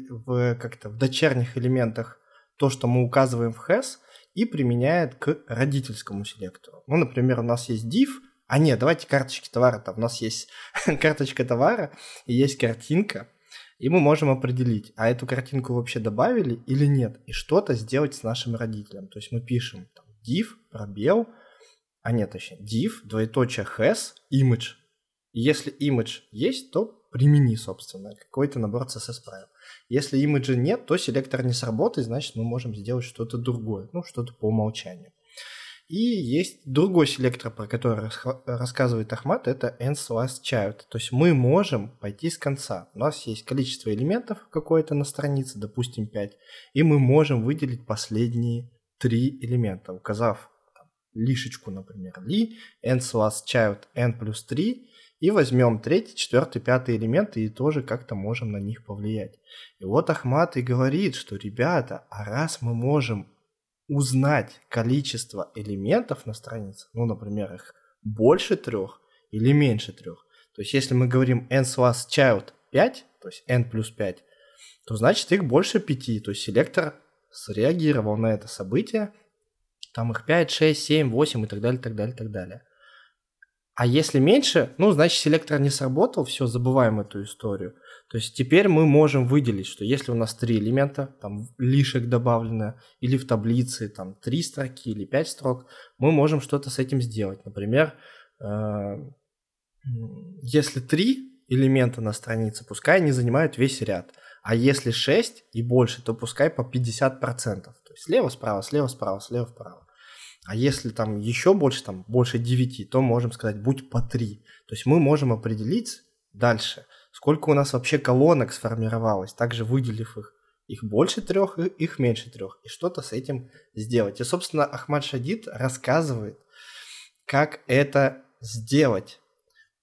в, как-то, в дочерних элементах то, что мы указываем в has, и применяет к родительскому селектору. Ну, например, у нас есть div, а нет, давайте карточки товара. Там у нас есть [LAUGHS] карточка товара и есть картинка, и мы можем определить, а эту картинку вообще добавили или нет, и что-то сделать с нашим родителем. То есть мы пишем там, div, пробел, а нет, точнее, div, двоеточие has, image. И если image есть, то примени, собственно, какой-то набор CSS правил. Если имиджа нет, то селектор не сработает, значит, мы можем сделать что-то другое, ну, что-то по умолчанию. И есть другой селектор, про который рассказывает Ахмат, это ends last child. То есть мы можем пойти с конца. У нас есть количество элементов какое-то на странице, допустим 5, и мы можем выделить последние три элемента, указав лишечку, например, li, n slash child n плюс 3, и возьмем третий, четвертый, пятый элементы и тоже как-то можем на них повлиять. И вот Ахмат и говорит, что, ребята, а раз мы можем узнать количество элементов на странице, ну, например, их больше трех или меньше трех, то есть если мы говорим n slash child 5, то есть n плюс 5, то значит их больше 5, то есть селектор среагировал на это событие, там их 5, 6, 7, 8 и так далее, так далее, так далее. А если меньше, ну, значит, селектор не сработал, все, забываем эту историю. То есть теперь мы можем выделить, что если у нас три элемента, там лишек добавлено, или в таблице там три строки или пять строк, мы можем что-то с этим сделать. Например, э, если три элемента на странице, пускай они занимают весь ряд. А если 6 и больше, то пускай по 50%. То есть слева, справа, слева, справа, слева, вправо. А если там еще больше, там больше 9, то можем сказать, будь по 3. То есть мы можем определить дальше, сколько у нас вообще колонок сформировалось, также выделив их. Их больше трех, их меньше трех. И что-то с этим сделать. И, собственно, Ахмад Шадид рассказывает, как это сделать.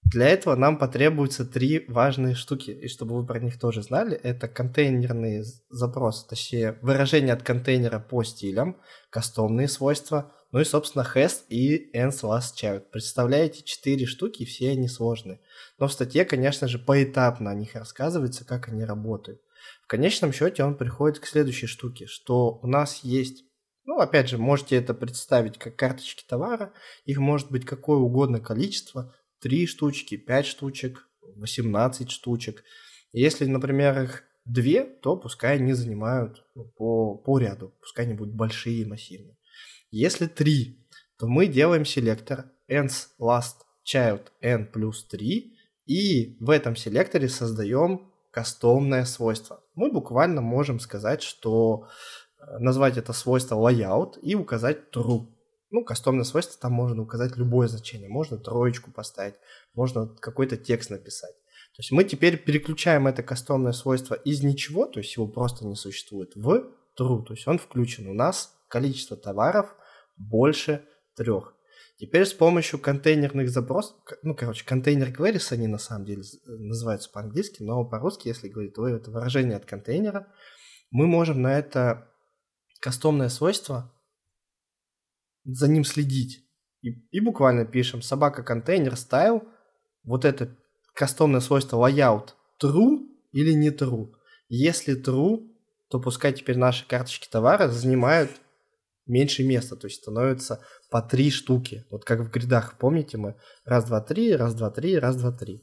Для этого нам потребуются три важные штуки, и чтобы вы про них тоже знали, это контейнерные запросы, точнее выражение от контейнера по стилям, кастомные свойства, ну и, собственно, Hest и Ends Last Child. Представляете, четыре штуки, все они сложные. Но в статье, конечно же, поэтапно о них рассказывается, как они работают. В конечном счете он приходит к следующей штуке, что у нас есть ну, опять же, можете это представить как карточки товара. Их может быть какое угодно количество. 3 штучки, 5 штучек, 18 штучек. Если, например, их 2, то пускай они занимают ну, по, по ряду, пускай они будут большие и массивные. Если 3, то мы делаем селектор ends last child n плюс 3, и в этом селекторе создаем кастомное свойство. Мы буквально можем сказать, что э, назвать это свойство layout и указать true. Ну, кастомное свойство, там можно указать любое значение. Можно троечку поставить, можно какой-то текст написать. То есть мы теперь переключаем это кастомное свойство из ничего, то есть его просто не существует, в true. То есть он включен. У нас количество товаров больше трех. Теперь с помощью контейнерных запросов, ну, короче, контейнер queries они на самом деле называются по-английски, но по-русски, если говорить, то это выражение от контейнера, мы можем на это кастомное свойство за ним следить. И, и буквально пишем собака контейнер style, вот это кастомное свойство layout true или не true. Если true, то пускай теперь наши карточки товара занимают меньше места, то есть становится по три штуки. Вот как в гридах, помните мы? Раз, два, три, раз, два, три, раз, два, три.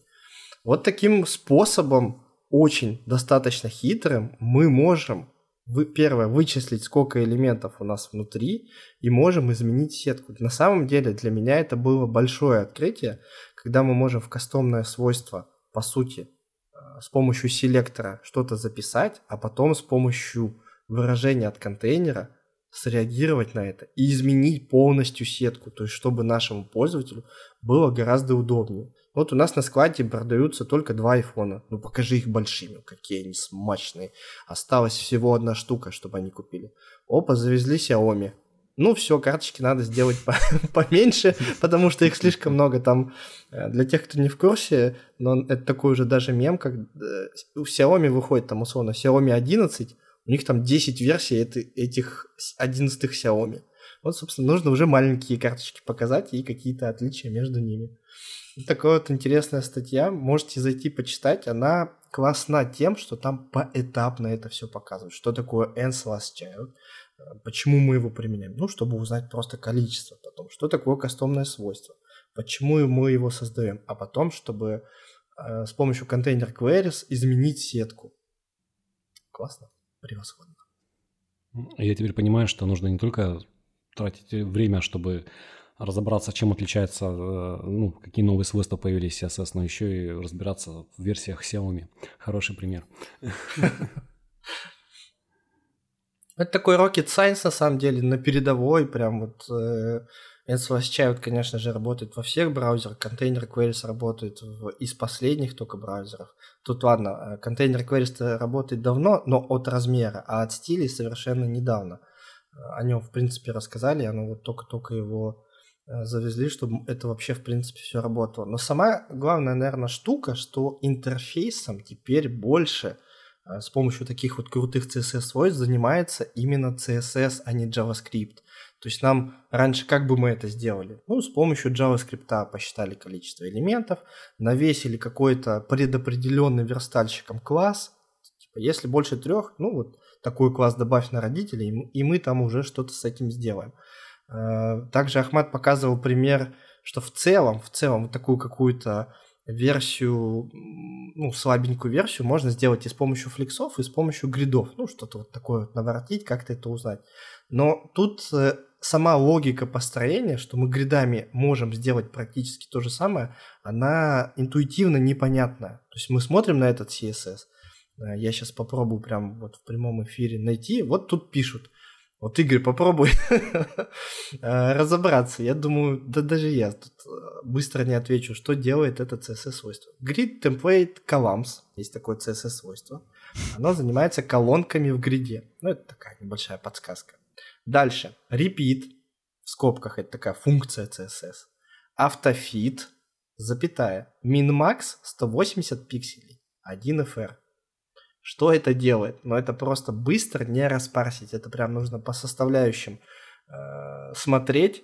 Вот таким способом, очень достаточно хитрым, мы можем вы, первое, вычислить, сколько элементов у нас внутри, и можем изменить сетку. На самом деле для меня это было большое открытие, когда мы можем в кастомное свойство, по сути, э, с помощью селектора что-то записать, а потом с помощью выражения от контейнера среагировать на это и изменить полностью сетку, то есть чтобы нашему пользователю было гораздо удобнее. Вот у нас на складе продаются только два айфона. Ну покажи их большими, какие они смачные. Осталась всего одна штука, чтобы они купили. Опа, завезли Xiaomi. Ну все, карточки надо сделать [LAUGHS] поменьше, потому что их слишком много. Там э, для тех, кто не в курсе, но это такой уже даже мем, как э, у Xiaomi выходит там условно Xiaomi 11, у них там 10 версий этих 11 Xiaomi. Вот, собственно, нужно уже маленькие карточки показать и какие-то отличия между ними. Такая вот интересная статья. Можете зайти почитать. Она классна тем, что там поэтапно это все показывают. Что такое ends last child, почему мы его применяем. Ну, чтобы узнать просто количество. Потом, что такое кастомное свойство, почему мы его создаем. А потом, чтобы э, с помощью контейнер queries изменить сетку. Классно превосходно. Я теперь понимаю, что нужно не только тратить время, чтобы разобраться, чем отличается, э, ну, какие новые свойства появились CSS, но еще и разбираться в версиях Xiaomi. Хороший пример. [LAUGHS] Это такой rocket science, на самом деле, на передовой, прям вот э, Child, конечно же, работает во всех браузерах, контейнер Queries работает в, из последних только браузеров. Тут ладно, э, контейнер Queries работает давно, но от размера, а от стилей совершенно недавно. О нем, в принципе, рассказали, оно вот только-только его э, завезли, чтобы это вообще, в принципе, все работало. Но самая главная, наверное, штука, что интерфейсом теперь больше э, с помощью таких вот крутых CSS-свойств занимается именно CSS, а не JavaScript. То есть нам раньше как бы мы это сделали? Ну, с помощью JavaScript посчитали количество элементов, навесили какой-то предопределенный верстальщиком класс. Типа, если больше трех, ну вот такой класс добавь на родителей, и мы там уже что-то с этим сделаем. Э, также Ахмат показывал пример, что в целом, в целом вот такую какую-то версию, ну, слабенькую версию можно сделать и с помощью флексов, и с помощью гридов. Ну, что-то вот такое вот наворотить, как-то это узнать. Но тут э, сама логика построения, что мы гридами можем сделать практически то же самое, она интуитивно непонятна. То есть мы смотрим на этот CSS, э, я сейчас попробую прям вот в прямом эфире найти, вот тут пишут, вот, Игорь, попробуй [LAUGHS] э, разобраться. Я думаю, да даже я тут быстро не отвечу, что делает это CSS-свойство. Grid Template Columns, есть такое CSS-свойство. Оно занимается колонками в гриде. Ну, это такая небольшая подсказка. Дальше. Repeat, в скобках это такая функция CSS. Автофит, запятая. Min-max 180 пикселей. 1 FR. Что это делает? Ну, это просто быстро не распарсить. Это прям нужно по составляющим э, смотреть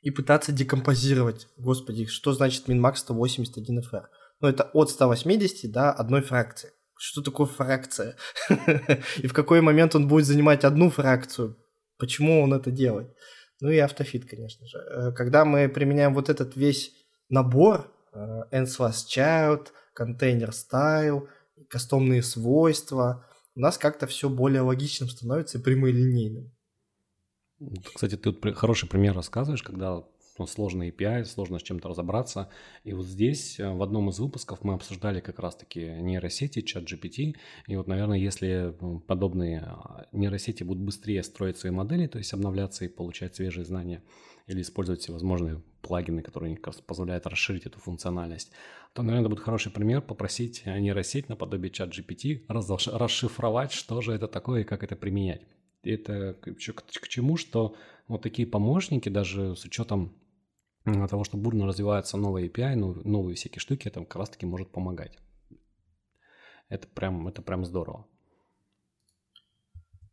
и пытаться декомпозировать. Господи, что значит min-max 181 FR? Ну, это от 180 до одной фракции. Что такое фракция? [LAUGHS] и в какой момент он будет занимать одну фракцию? Почему он это делает? Ну и автофит, конечно же. Э, когда мы применяем вот этот весь набор э, child, контейнер style, кастомные свойства, у нас как-то все более логичным становится и прямолинейным. Кстати, ты тут хороший пример рассказываешь, когда ну, сложный API, сложно с чем-то разобраться. И вот здесь э, в одном из выпусков мы обсуждали как раз-таки нейросети, чат GPT. И вот, наверное, если ну, подобные а, нейросети будут быстрее строить свои модели, то есть обновляться и получать свежие знания, или использовать всевозможные плагины, которые позволяют расширить эту функциональность, то, наверное, будет хороший пример попросить нейросеть наподобие чат GPT расшифровать, что же это такое и как это применять. Это к, чему, что вот такие помощники, даже с учетом того, что бурно развиваются новые API, новые всякие штуки, это как раз-таки может помогать. Это прям, это прям здорово.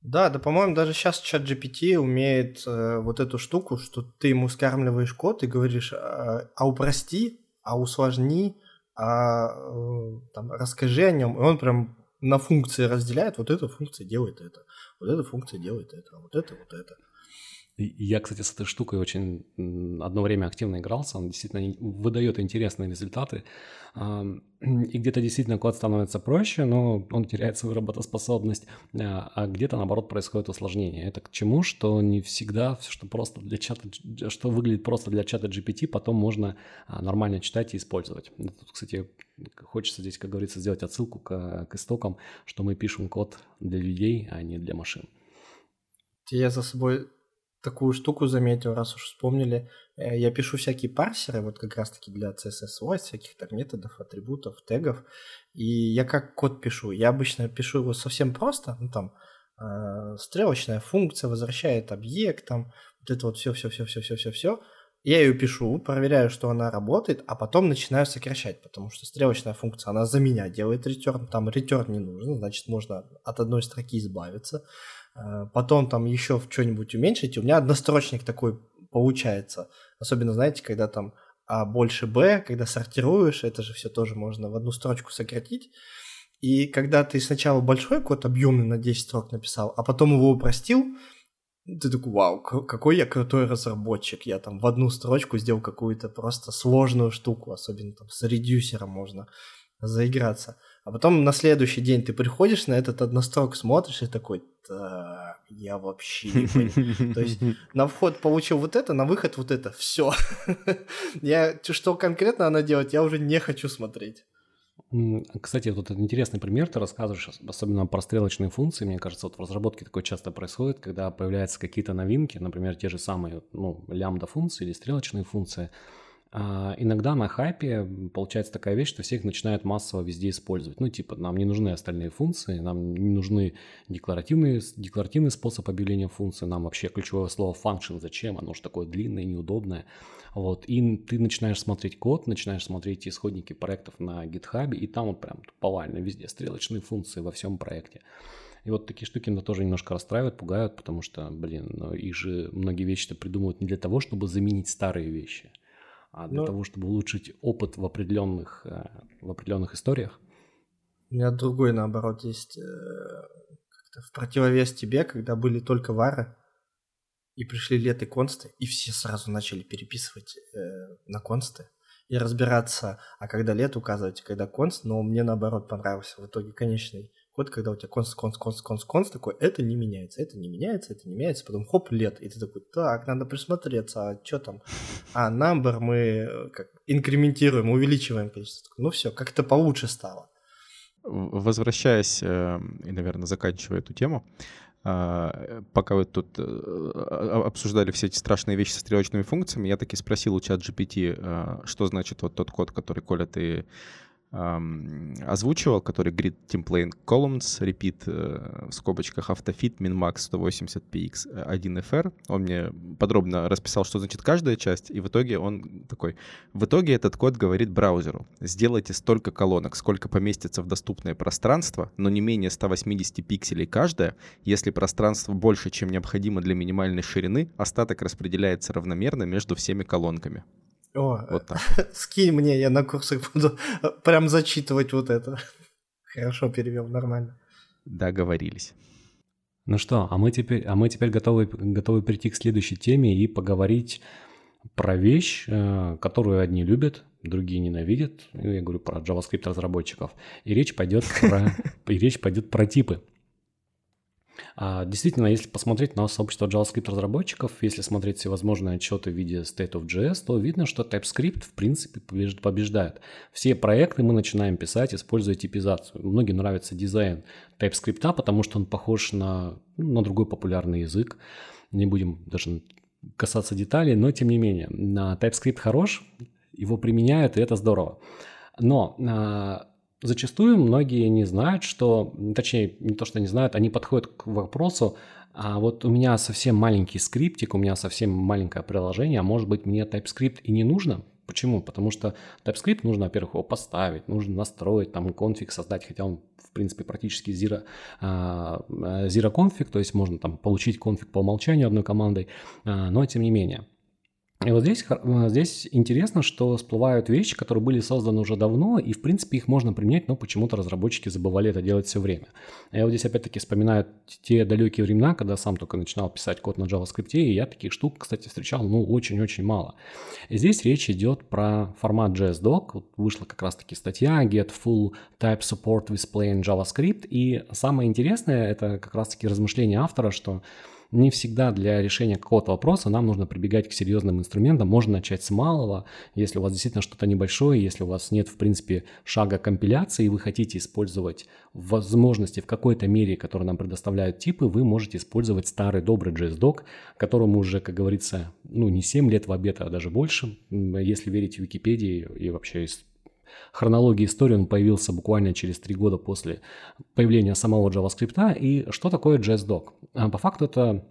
Да, да, по-моему, даже сейчас чат GPT умеет э, вот эту штуку, что ты ему скармливаешь код и говоришь, а, а упрости, а усложни, а э, там, расскажи о нем, и он прям на функции разделяет, вот эта функция делает это, вот эта функция делает это, вот это, вот это. Я, кстати, с этой штукой очень одно время активно игрался, он действительно выдает интересные результаты, [CLEARS THROAT] и где-то действительно код становится проще, но он теряет свою работоспособность, а, а где-то, наоборот, происходит усложнение. Это к чему? Что не всегда все, что просто для чата, что выглядит просто для чата GPT, потом можно а, нормально читать и использовать. Тут, кстати, хочется здесь, как говорится, сделать отсылку к, к истокам, что мы пишем код для людей, а не для машин. Я за собой такую штуку заметил, раз уж вспомнили. Э, я пишу всякие парсеры, вот как раз-таки для CSS-свойств, всяких там методов, атрибутов, тегов. И я как код пишу? Я обычно пишу его совсем просто, ну там, э, стрелочная функция возвращает объект, там, вот это вот все-все-все-все-все-все-все. Я ее пишу, проверяю, что она работает, а потом начинаю сокращать, потому что стрелочная функция, она за меня делает return, там return не нужен, значит, можно от одной строки избавиться. Э, потом там еще что-нибудь уменьшить, у меня однострочник такой получается. Особенно, знаете, когда там А больше Б, когда сортируешь, это же все тоже можно в одну строчку сократить. И когда ты сначала большой код объемный на 10 строк написал, а потом его упростил, ты такой, вау, какой я крутой разработчик. Я там в одну строчку сделал какую-то просто сложную штуку, особенно там с редюсером можно заиграться. А потом на следующий день ты приходишь на этот однострок, смотришь и такой, так, я вообще не понимаю. [LAUGHS] То есть на вход получил вот это, на выход вот это, все. [LAUGHS] я, что конкретно она делает, я уже не хочу смотреть. Кстати, вот этот интересный пример ты рассказываешь, особенно про стрелочные функции. Мне кажется, вот в разработке такое часто происходит, когда появляются какие-то новинки, например, те же самые ну, лямбда-функции или стрелочные функции – иногда на хайпе получается такая вещь, что всех начинают массово везде использовать. Ну, типа, нам не нужны остальные функции, нам не нужны декларативный, декларативный способ объявления функции, нам вообще ключевое слово function зачем, оно же такое длинное, неудобное. Вот, и ты начинаешь смотреть код, начинаешь смотреть исходники проектов на GitHub, и там вот прям повально везде стрелочные функции во всем проекте. И вот такие штуки меня тоже немножко расстраивают, пугают, потому что, блин, ну, их же многие вещи-то придумывают не для того, чтобы заменить старые вещи – а для Но... того, чтобы улучшить опыт в определенных, э, в определенных историях? У меня другой, наоборот, есть э, в противовес тебе, когда были только вары, и пришли леты консты, и все сразу начали переписывать э, на консты и разбираться, а когда лет указывать, когда конст, но мне наоборот понравился в итоге конечный код, когда у тебя конст, конст, конст, конст, конст, такой, это не меняется, это не меняется, это не меняется, потом хоп, лет, и ты такой, так, надо присмотреться, а что там? А number мы э, как инкрементируем, увеличиваем количество. Ну все, как-то получше стало. Возвращаясь э, и, наверное, заканчивая эту тему, а, пока вы тут э, обсуждали все эти страшные вещи со стрелочными функциями, я таки спросил у чат GPT, что значит вот тот код, который, Коля, ты озвучивал, который grid template columns, repeat э, в скобочках автофит minmax 180px 1fr. Он мне подробно расписал, что значит каждая часть, и в итоге он такой, в итоге этот код говорит браузеру, сделайте столько колонок, сколько поместится в доступное пространство, но не менее 180 пикселей каждая. Если пространство больше, чем необходимо для минимальной ширины, остаток распределяется равномерно между всеми колонками. О, вот так. [LAUGHS] скинь мне, я на курсах буду [LAUGHS] прям зачитывать вот это. [LAUGHS] Хорошо перевел, нормально. Договорились. Ну что, а мы теперь, а мы теперь готовы, готовы перейти к следующей теме и поговорить про вещь, э, которую одни любят, другие ненавидят. Я говорю про JavaScript разработчиков. И речь пойдет про, и речь пойдет про типы. А, действительно, если посмотреть на сообщество JavaScript разработчиков, если смотреть всевозможные отчеты в виде State of JS, то видно, что TypeScript в принципе побеждает. Все проекты мы начинаем писать, используя типизацию. Многим нравится дизайн TypeScript, потому что он похож на, ну, на другой популярный язык. Не будем даже касаться деталей, но тем не менее, TypeScript хорош, его применяют, и это здорово. Но а, Зачастую многие не знают, что, точнее, не то, что не знают, они подходят к вопросу, а вот у меня совсем маленький скриптик, у меня совсем маленькое приложение, а может быть мне TypeScript и не нужно? Почему? Потому что TypeScript нужно, во-первых, его поставить, нужно настроить, там конфиг создать, хотя он, в принципе, практически zero, а, zero config, то есть можно там получить конфиг по умолчанию одной командой, а, но тем не менее. И вот здесь, э, здесь интересно, что всплывают вещи, которые были созданы уже давно, и в принципе их можно применять, но почему-то разработчики забывали это делать все время. Я вот здесь опять-таки вспоминаю те далекие времена, когда сам только начинал писать код на JavaScript, и я таких штук, кстати, встречал ну очень-очень мало. И здесь речь идет про формат JSDoc. Вот вышла как раз-таки статья Get Full Type Support with Plain JavaScript, и самое интересное это как раз-таки размышление автора, что не всегда для решения какого-то вопроса нам нужно прибегать к серьезным инструментам. Можно начать с малого, если у вас действительно что-то небольшое, если у вас нет, в принципе, шага компиляции, и вы хотите использовать возможности в какой-то мере, которые нам предоставляют типы, вы можете использовать старый добрый JSDoc, которому уже, как говорится, ну не 7 лет в обед, а даже больше, если верить Википедии и вообще хронологии истории он появился буквально через три года после появления самого JavaScript. И что такое JSDoc? А, по факту это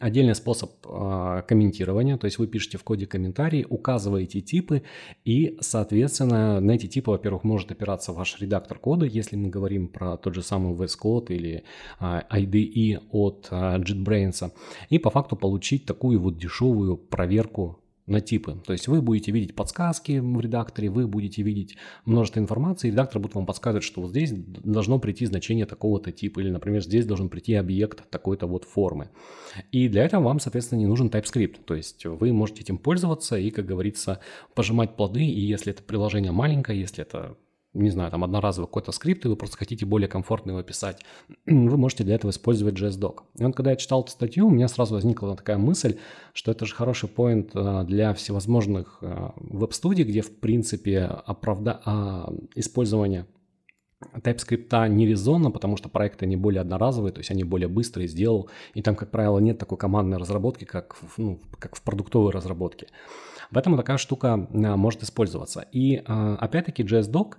отдельный способ э, комментирования, то есть вы пишете в коде комментарии, указываете типы, и, соответственно, на эти типы, во-первых, может опираться ваш редактор кода, если мы говорим про тот же самый VS Code или э, IDE от э, JetBrains, и по факту получить такую вот дешевую проверку на типы. То есть вы будете видеть подсказки в редакторе, вы будете видеть множество информации, и редактор будет вам подсказывать, что вот здесь должно прийти значение такого-то типа, или, например, здесь должен прийти объект такой-то вот формы. И для этого вам, соответственно, не нужен TypeScript. То есть вы можете этим пользоваться и, как говорится, пожимать плоды, и если это приложение маленькое, если это не знаю, там одноразовый какой-то скрипт, и вы просто хотите более комфортно его писать, [CLEARS THROAT] вы можете для этого использовать JSDoc. И вот когда я читал эту статью, у меня сразу возникла такая мысль, что это же хороший поинт э, для всевозможных э, веб-студий, где, в принципе, оправда... А, использование TypeScript не резонно, потому что проекты не более одноразовые, то есть они более быстрые сделал, и там, как правило, нет такой командной разработки, как, ну, как в продуктовой разработке. Поэтому такая штука а, может использоваться. И а, опять-таки JSDoc,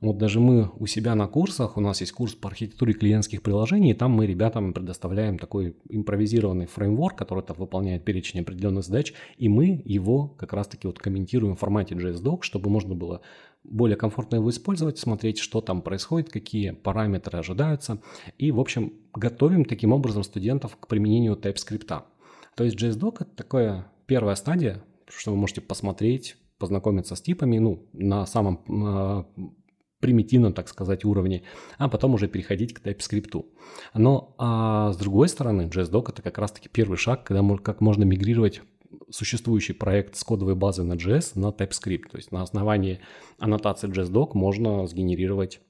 вот даже мы у себя на курсах, у нас есть курс по архитектуре клиентских приложений, и там мы ребятам предоставляем такой импровизированный фреймворк, который там выполняет перечень определенных задач, и мы его как раз-таки вот комментируем в формате JSDoc, чтобы можно было более комфортно его использовать, смотреть, что там происходит, какие параметры ожидаются. И, в общем, готовим таким образом студентов к применению TypeScript. То есть JSDoc – это такая первая стадия, что вы можете посмотреть, познакомиться с типами, ну, на самом э, примитивном, так сказать, уровне, а потом уже переходить к TypeScript. Но а с другой стороны, JSDoc это как раз-таки первый шаг, когда как можно мигрировать существующий проект с кодовой базы на JS на TypeScript. То есть на основании аннотации JSDoc можно сгенерировать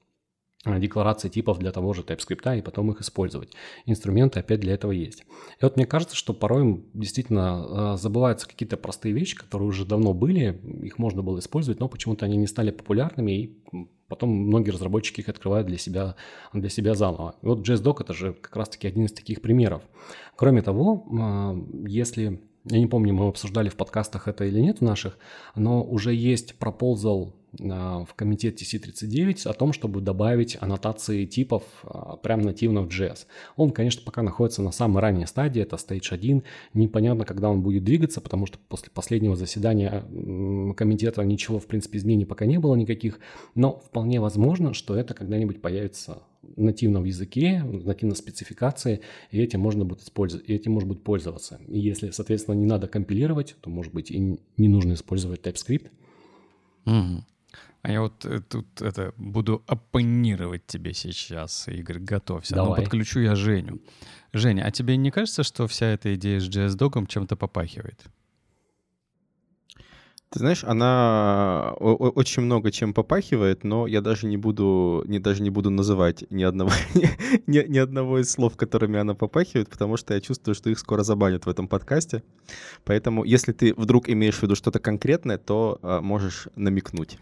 декларации типов для того же TypeScript и потом их использовать. Инструменты опять для этого есть. И вот мне кажется, что порой действительно а, забываются какие-то простые вещи, которые уже давно были, их можно было использовать, но почему-то они не стали популярными, и потом многие разработчики их открывают для себя, для себя заново. И вот JSDoc это же как раз-таки один из таких примеров. Кроме того, а, если я не помню, мы обсуждали в подкастах это или нет в наших, но уже есть пропозал в комитете C39 о том, чтобы добавить аннотации типов а, прямо нативно в JS. Он, конечно, пока находится на самой ранней стадии, это Stage 1. Непонятно, когда он будет двигаться, потому что после последнего заседания комитета ничего, в принципе, изменений пока не было никаких. Но вполне возможно, что это когда-нибудь появится нативно в языке, в нативной спецификации, и этим можно будет использовать, и этим может быть пользоваться. И если, соответственно, не надо компилировать, то, может быть, и не нужно использовать TypeScript. Угу. А я вот э, тут это буду оппонировать тебе сейчас, Игорь, готовься. Ну, Давай. Но подключу я Женю. Женя, а тебе не кажется, что вся эта идея с JS-догом чем-то попахивает? Ты знаешь, она очень много чем попахивает, но я даже не буду, не, даже не буду называть ни одного, [LAUGHS] ни, ни одного из слов, которыми она попахивает, потому что я чувствую, что их скоро забанят в этом подкасте. Поэтому, если ты вдруг имеешь в виду что-то конкретное, то а, можешь намекнуть.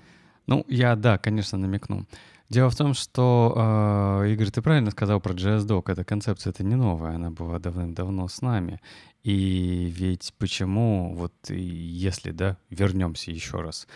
Ну, я, да, конечно, намекну. Дело в том, что, э, Игорь, ты правильно сказал про JS-Doc. Эта концепция это не новая, она была давным-давно с нами. И ведь почему, вот если, да, вернемся еще раз,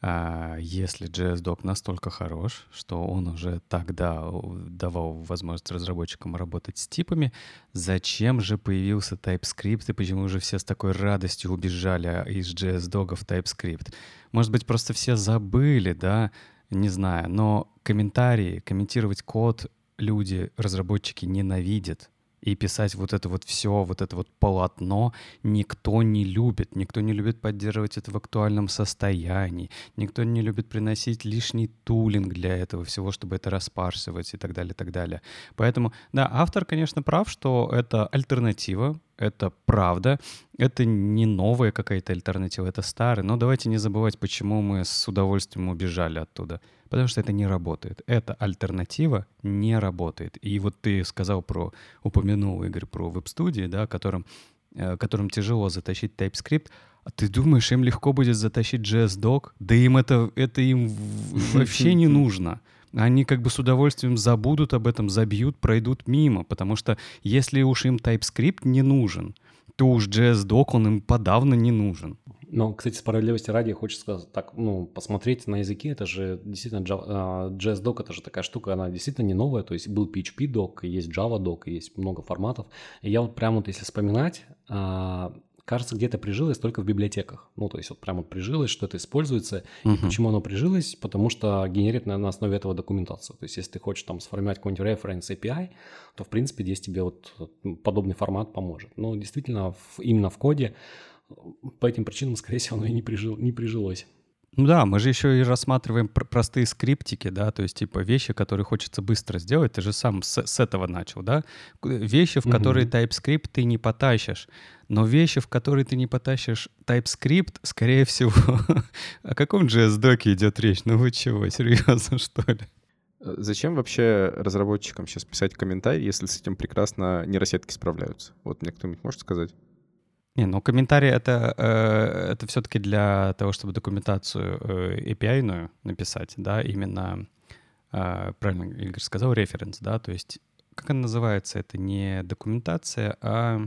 а если JS-Doc настолько хорош, что он уже тогда давал возможность разработчикам работать с типами, зачем же появился TypeScript и почему же все с такой радостью убежали из JS-Doc в TypeScript? Может быть, просто все забыли, да, не знаю, но комментарии, комментировать код люди, разработчики ненавидят. И писать вот это вот все, вот это вот полотно никто не любит. Никто не любит поддерживать это в актуальном состоянии. Никто не любит приносить лишний тулинг для этого всего, чтобы это распарсивать и так далее, и так далее. Поэтому, да, автор, конечно, прав, что это альтернатива, это правда. Это не новая какая-то альтернатива, это старая. Но давайте не забывать, почему мы с удовольствием убежали оттуда. Потому что это не работает. Эта альтернатива не работает. И вот ты сказал про, упомянул, Игорь, про веб-студии, да, которым, э, которым тяжело затащить TypeScript. А ты думаешь, им легко будет затащить JS-док? Да им это, это им [LAUGHS] вообще не нужно они как бы с удовольствием забудут об этом, забьют, пройдут мимо, потому что если уж им TypeScript не нужен, то уж JS-док он им подавно не нужен. Но, кстати, справедливости ради, хочется так, ну, посмотреть на языке, это же действительно JS-док, это же такая штука, она действительно не новая, то есть был PHP-док, есть Java-док, есть много форматов. И я вот прям вот если вспоминать, а, кажется, где-то прижилось только в библиотеках. Ну, то есть вот прямо прижилось, что это используется. Uh-huh. И почему оно прижилось? Потому что генерит на, на основе этого документацию. То есть если ты хочешь там сформировать какой-нибудь reference API, то, в принципе, здесь тебе вот подобный формат поможет. Но действительно, в, именно в коде по этим причинам, скорее всего, оно и не, прижил, не прижилось. Ну да, мы же еще и рассматриваем пр- простые скриптики, да, то есть типа вещи, которые хочется быстро сделать. Ты же сам с, с этого начал, да? Вещи, в mm-hmm. которые TypeScript ты не потащишь. Но вещи, в которые ты не потащишь TypeScript, скорее всего... [LAUGHS] О каком JS-доке идет речь? Ну вы чего, серьезно, [LAUGHS] что ли? Э, зачем вообще разработчикам сейчас писать комментарий, если с этим прекрасно нейросетки справляются? Вот мне кто-нибудь может сказать? Не, ну комментарий это, э, это все-таки для того, чтобы документацию э, API-ную написать, да, именно а, правильно Игорь сказал, референс, да, то есть как она называется? Это не документация, а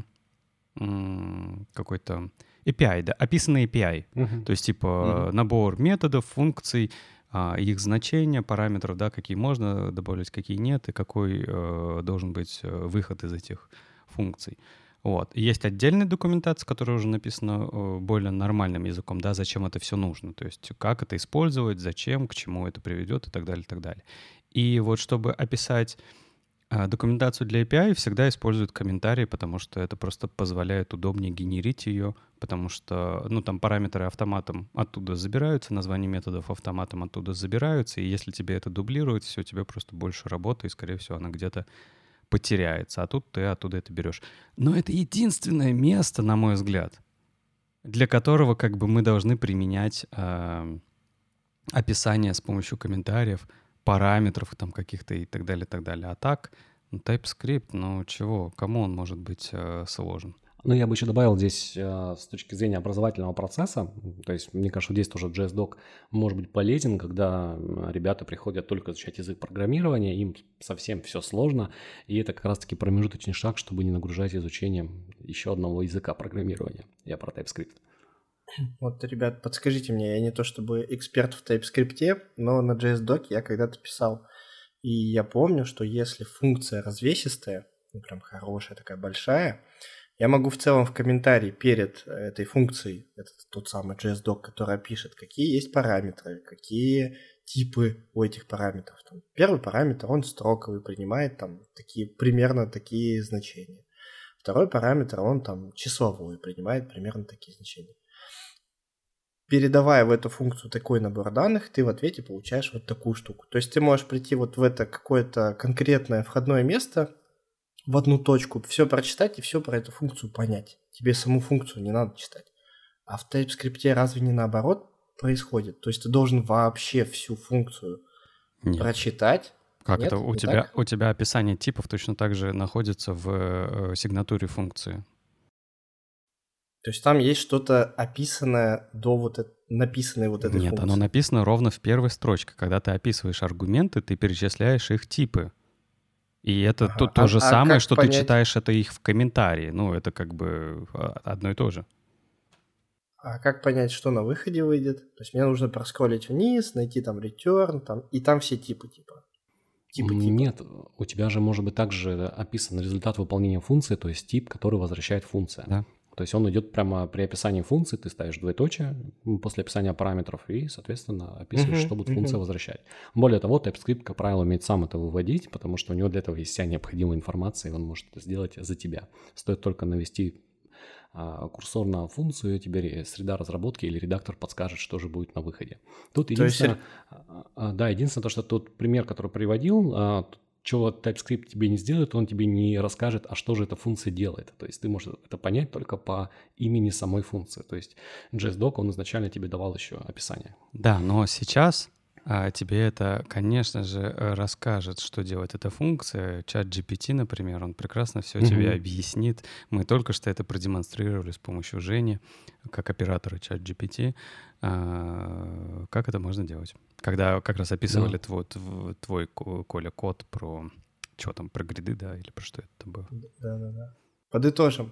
какой-то API, да, описанный API. Uh-huh. То есть типа uh-huh. набор методов, функций, а, их значения, параметров, да, какие можно добавлять, какие нет, и какой э, должен быть э, выход из этих функций. Вот. Есть отдельная документация, которая уже написана э, более нормальным языком, да, зачем это все нужно, то есть как это использовать, зачем, к чему это приведет и так далее, и так далее. И вот чтобы описать а, документацию для API всегда используют комментарии, потому что это просто позволяет удобнее генерить ее, потому что, ну, там параметры автоматом оттуда забираются, названия методов автоматом оттуда забираются, и если тебе это дублирует, все, тебе просто больше работы, и, скорее всего, она где-то потеряется, а тут ты оттуда это берешь. Но это единственное место, на мой взгляд, для которого как бы мы должны применять э, описание с помощью комментариев — параметров там каких-то и так далее, и так далее. А так, ну, TypeScript, ну чего, кому он может быть э, сложен? Ну, я бы еще добавил здесь э, с точки зрения образовательного процесса, то есть мне кажется, здесь тоже JSDoc может быть полезен, когда ребята приходят только изучать язык программирования, им совсем все сложно, и это как раз-таки промежуточный шаг, чтобы не нагружать изучением еще одного языка программирования. Я про TypeScript. Вот, ребят, подскажите мне, я не то чтобы эксперт в TypeScript, но на JSDoc я когда-то писал. И я помню, что если функция развесистая, ну прям хорошая, такая большая, я могу в целом в комментарии перед этой функцией, это тот самый JSDoc, который пишет, какие есть параметры, какие типы у этих параметров. Там, первый параметр, он строковый, принимает там такие, примерно такие значения. Второй параметр, он там числовой, принимает примерно такие значения передавая в эту функцию такой набор данных, ты в ответе получаешь вот такую штуку. То есть ты можешь прийти вот в это какое-то конкретное входное место, в одну точку, все прочитать и все про эту функцию понять. Тебе саму функцию не надо читать. А в TypeScript разве не наоборот происходит? То есть ты должен вообще всю функцию Нет. прочитать. Как Нет? это? У тебя, у тебя описание типов точно так же находится в э, сигнатуре функции. То есть там есть что-то описанное до вот это, написанной вот этой Нет, функции. оно написано ровно в первой строчке. Когда ты описываешь аргументы, ты перечисляешь их типы. И это ага. то, то а, же а самое, что понять... ты читаешь это их в комментарии. Ну, это как бы а, одно и то же. А как понять, что на выходе выйдет? То есть мне нужно проскролить вниз, найти там return, там, и там все типы типа. Типа, типа. Нет, у тебя же может быть также описан результат выполнения функции, то есть тип, который возвращает функция. Да. То есть он идет прямо при описании функции, ты ставишь двоеточие после описания параметров и, соответственно, описываешь, uh-huh, что будет uh-huh. функция возвращать. Более того, TypeScript, как правило, умеет сам это выводить, потому что у него для этого есть вся необходимая информация, и он может это сделать за тебя. Стоит только навести а, курсор на функцию, и тебе среда разработки или редактор подскажет, что же будет на выходе. Тут единственное, есть... А, а, да, единственное то, что тот пример, который приводил, чего TypeScript тебе не сделает, он тебе не расскажет, а что же эта функция делает. То есть ты можешь это понять только по имени самой функции. То есть JSDoc, он изначально тебе давал еще описание. Да, но сейчас а, тебе это, конечно же, расскажет, что делает эта функция. Чат GPT, например, он прекрасно все mm-hmm. тебе объяснит. Мы только что это продемонстрировали с помощью Жени, как оператора чат GPT, а, как это можно делать. Когда как раз описывали да. твой, твой, Коля, код про что там, про гриды, да, или про что это было? Да-да-да. Подытожим.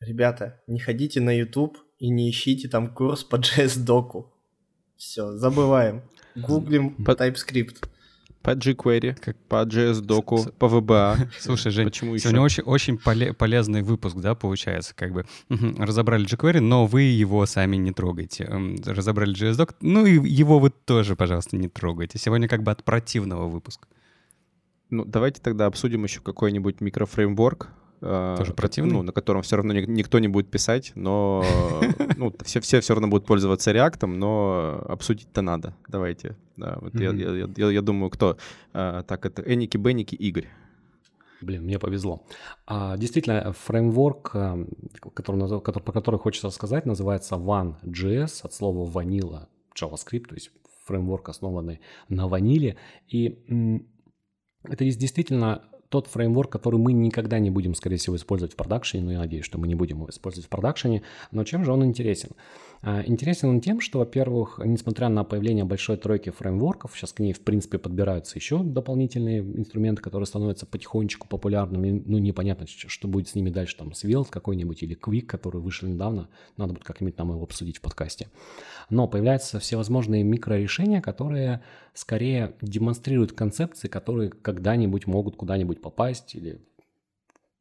Ребята, не ходите на YouTube и не ищите там курс по [LAUGHS] JS-доку. Все, забываем. Гуглим по TypeScript по jQuery, как по JS-доку, по VBA. [LAUGHS] Слушай, Жень, Почему еще? сегодня очень, очень поле- полезный выпуск, да, получается, как бы. Угу, разобрали jQuery, но вы его сами не трогайте. Разобрали JS-док, ну и его вы тоже, пожалуйста, не трогайте. Сегодня как бы от противного выпуска. Ну, давайте тогда обсудим еще какой-нибудь микрофреймворк, Тоже противный? Ну, на котором все равно никто не будет писать, но [LAUGHS] ну, все, все все равно будут пользоваться React, но обсудить-то надо. Давайте. Да, вот я, я, я, я думаю, кто? А, так, это Эники, Бенники, Игорь. Блин, мне повезло. А, действительно, фреймворк, а, который, который, про который хочется сказать, называется One.js от слова vanilla JavaScript, то есть фреймворк, основанный на ваниле. И это есть действительно тот фреймворк, который мы никогда не будем, скорее всего, использовать в продакшене, но я надеюсь, что мы не будем его использовать в продакшене. Но чем же он интересен? А, интересен он тем, что, во-первых, несмотря на появление большой тройки фреймворков, сейчас к ней, в принципе, подбираются еще дополнительные инструменты, которые становятся потихонечку популярными. Ну, непонятно, что будет с ними дальше, там, Svelte какой-нибудь или Quick, который вышел недавно. Надо будет как-нибудь нам его обсудить в подкасте. Но появляются всевозможные микрорешения, которые скорее демонстрируют концепции, которые когда-нибудь могут куда-нибудь попасть или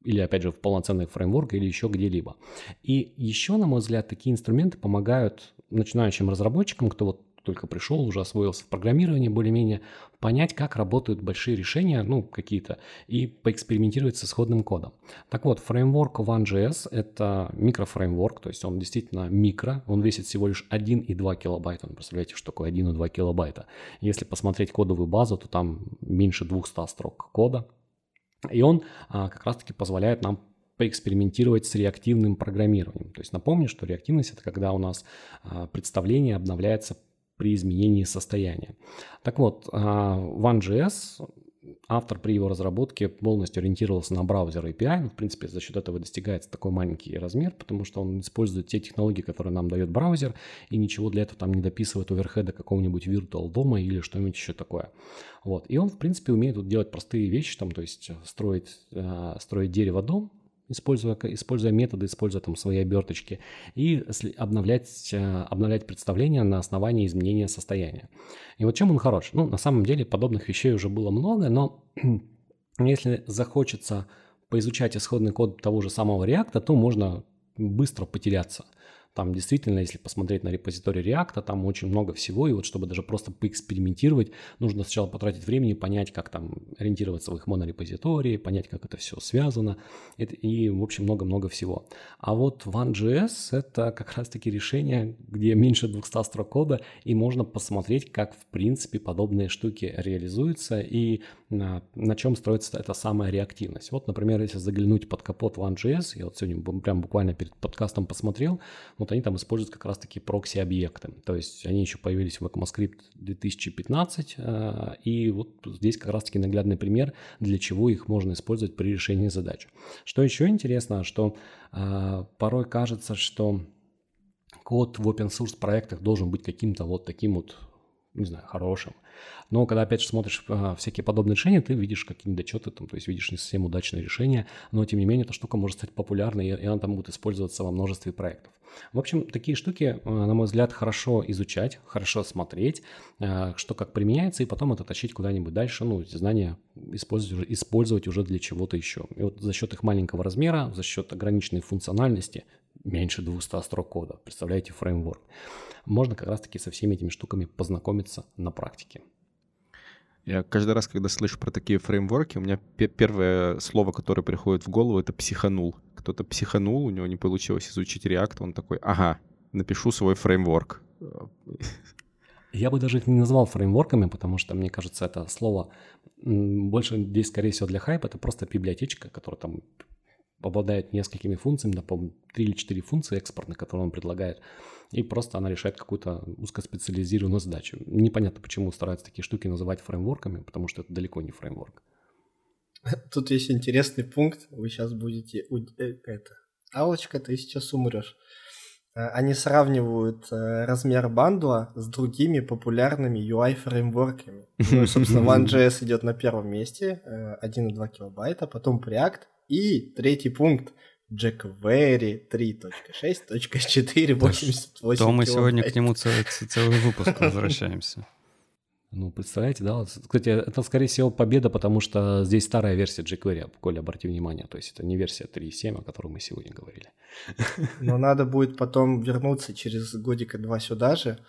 или, опять же, в полноценный фреймворк или еще где-либо. И еще, на мой взгляд, такие инструменты помогают начинающим разработчикам, кто вот только пришел, уже освоился в программировании более-менее, понять, как работают большие решения, ну, какие-то, и поэкспериментировать с исходным кодом. Так вот, фреймворк One.js — это микрофреймворк, то есть он действительно микро, он весит всего лишь 1,2 килобайта. Вы представляете, что такое 1,2 килобайта? Если посмотреть кодовую базу, то там меньше 200 строк кода, и он а, как раз-таки позволяет нам поэкспериментировать с реактивным программированием. То есть напомню, что реактивность это когда у нас а, представление обновляется при изменении состояния. Так вот, а, OneJS автор при его разработке полностью ориентировался на браузер API. Ну, в принципе, за счет этого достигается такой маленький размер, потому что он использует те технологии, которые нам дает браузер, и ничего для этого там не дописывает оверхеда какого-нибудь virtual дома или что-нибудь еще такое. Вот. И он, в принципе, умеет вот делать простые вещи, там, то есть строить, э, строить дерево дом, используя, используя методы, используя там свои оберточки, и обновлять, э, обновлять представление на основании изменения состояния. И вот чем он хорош? Ну, на самом деле подобных вещей уже было много, но [CLEARS THROAT] если захочется поизучать исходный код того же самого React, то можно быстро потеряться – там действительно, если посмотреть на репозиторий React, там очень много всего, и вот чтобы даже просто поэкспериментировать, нужно сначала потратить времени, понять, как там ориентироваться в их монорепозитории, понять, как это все связано, и, в общем, много-много всего. А вот One.js — это как раз-таки решение, где меньше 200 строк кода, и можно посмотреть, как, в принципе, подобные штуки реализуются, и на, чем строится эта самая реактивность. Вот, например, если заглянуть под капот One.js, я вот сегодня прям буквально перед подкастом посмотрел, вот они там используют как раз-таки прокси-объекты. То есть они еще появились в ECMAScript 2015, э, и вот здесь как раз-таки наглядный пример, для чего их можно использовать при решении задач. Что еще интересно, что э, порой кажется, что код в open source проектах должен быть каким-то вот таким вот не знаю, хорошим. Но когда, опять же, смотришь а, всякие подобные решения, ты видишь какие-нибудь отчеты, там, то есть видишь не совсем удачные решения, но, тем не менее, эта штука может стать популярной, и она там будет использоваться во множестве проектов. В общем, такие штуки, а, на мой взгляд, хорошо изучать, хорошо смотреть, а, что как применяется, и потом это тащить куда-нибудь дальше, ну, эти знания использовать, использовать уже для чего-то еще. И вот за счет их маленького размера, за счет ограниченной функциональности, меньше 200 строк кода, представляете, фреймворк, можно как раз-таки со всеми этими штуками познакомиться на практике. Я каждый раз, когда слышу про такие фреймворки, у меня первое слово, которое приходит в голову, это психанул. Кто-то психанул, у него не получилось изучить React, он такой, ага, напишу свой фреймворк. Я бы даже их не назвал фреймворками, потому что, мне кажется, это слово больше здесь, скорее всего, для хайпа. Это просто библиотечка, которая там обладает несколькими функциями, да, по 3 или 4 функции экспортных, которые он предлагает, и просто она решает какую-то узкоспециализированную задачу. Непонятно, почему стараются такие штуки называть фреймворками, потому что это далеко не фреймворк. [LAUGHS] Тут есть интересный пункт, вы сейчас будете... Э, это, Алочка, ты сейчас умрешь. Э, они сравнивают э, размер бандла с другими популярными UI-фреймворками. Ну, собственно, [LAUGHS] OneJS идет на первом месте, 1,2 килобайта, потом Preact, и третий пункт jQuery 3.6.4 88 То мы сегодня к нему целый, целый выпуск [LAUGHS] возвращаемся. Ну, представляете, да? Кстати, это, скорее всего, победа, потому что здесь старая версия jQuery, Коля, обрати внимание. То есть это не версия 3.7, о которой мы сегодня говорили. [LAUGHS] Но надо будет потом вернуться через годика два сюда же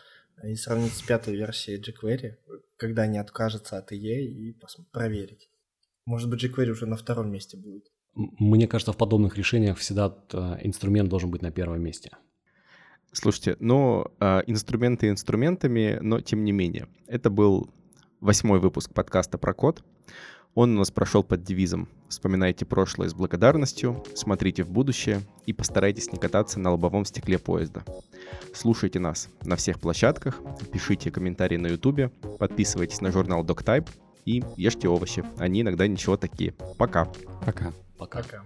и сравнить с пятой версией jQuery, когда не откажется от IE и проверить. Может быть, jQuery уже на втором месте будет. Мне кажется, в подобных решениях всегда э, инструмент должен быть на первом месте. Слушайте, ну, э, инструменты инструментами, но тем не менее. Это был восьмой выпуск подкаста про код. Он у нас прошел под девизом «Вспоминайте прошлое с благодарностью, смотрите в будущее и постарайтесь не кататься на лобовом стекле поезда». Слушайте нас на всех площадках, пишите комментарии на ютубе, подписывайтесь на журнал DocType и ешьте овощи. Они иногда ничего такие. Пока. Пока. Пока. Пока.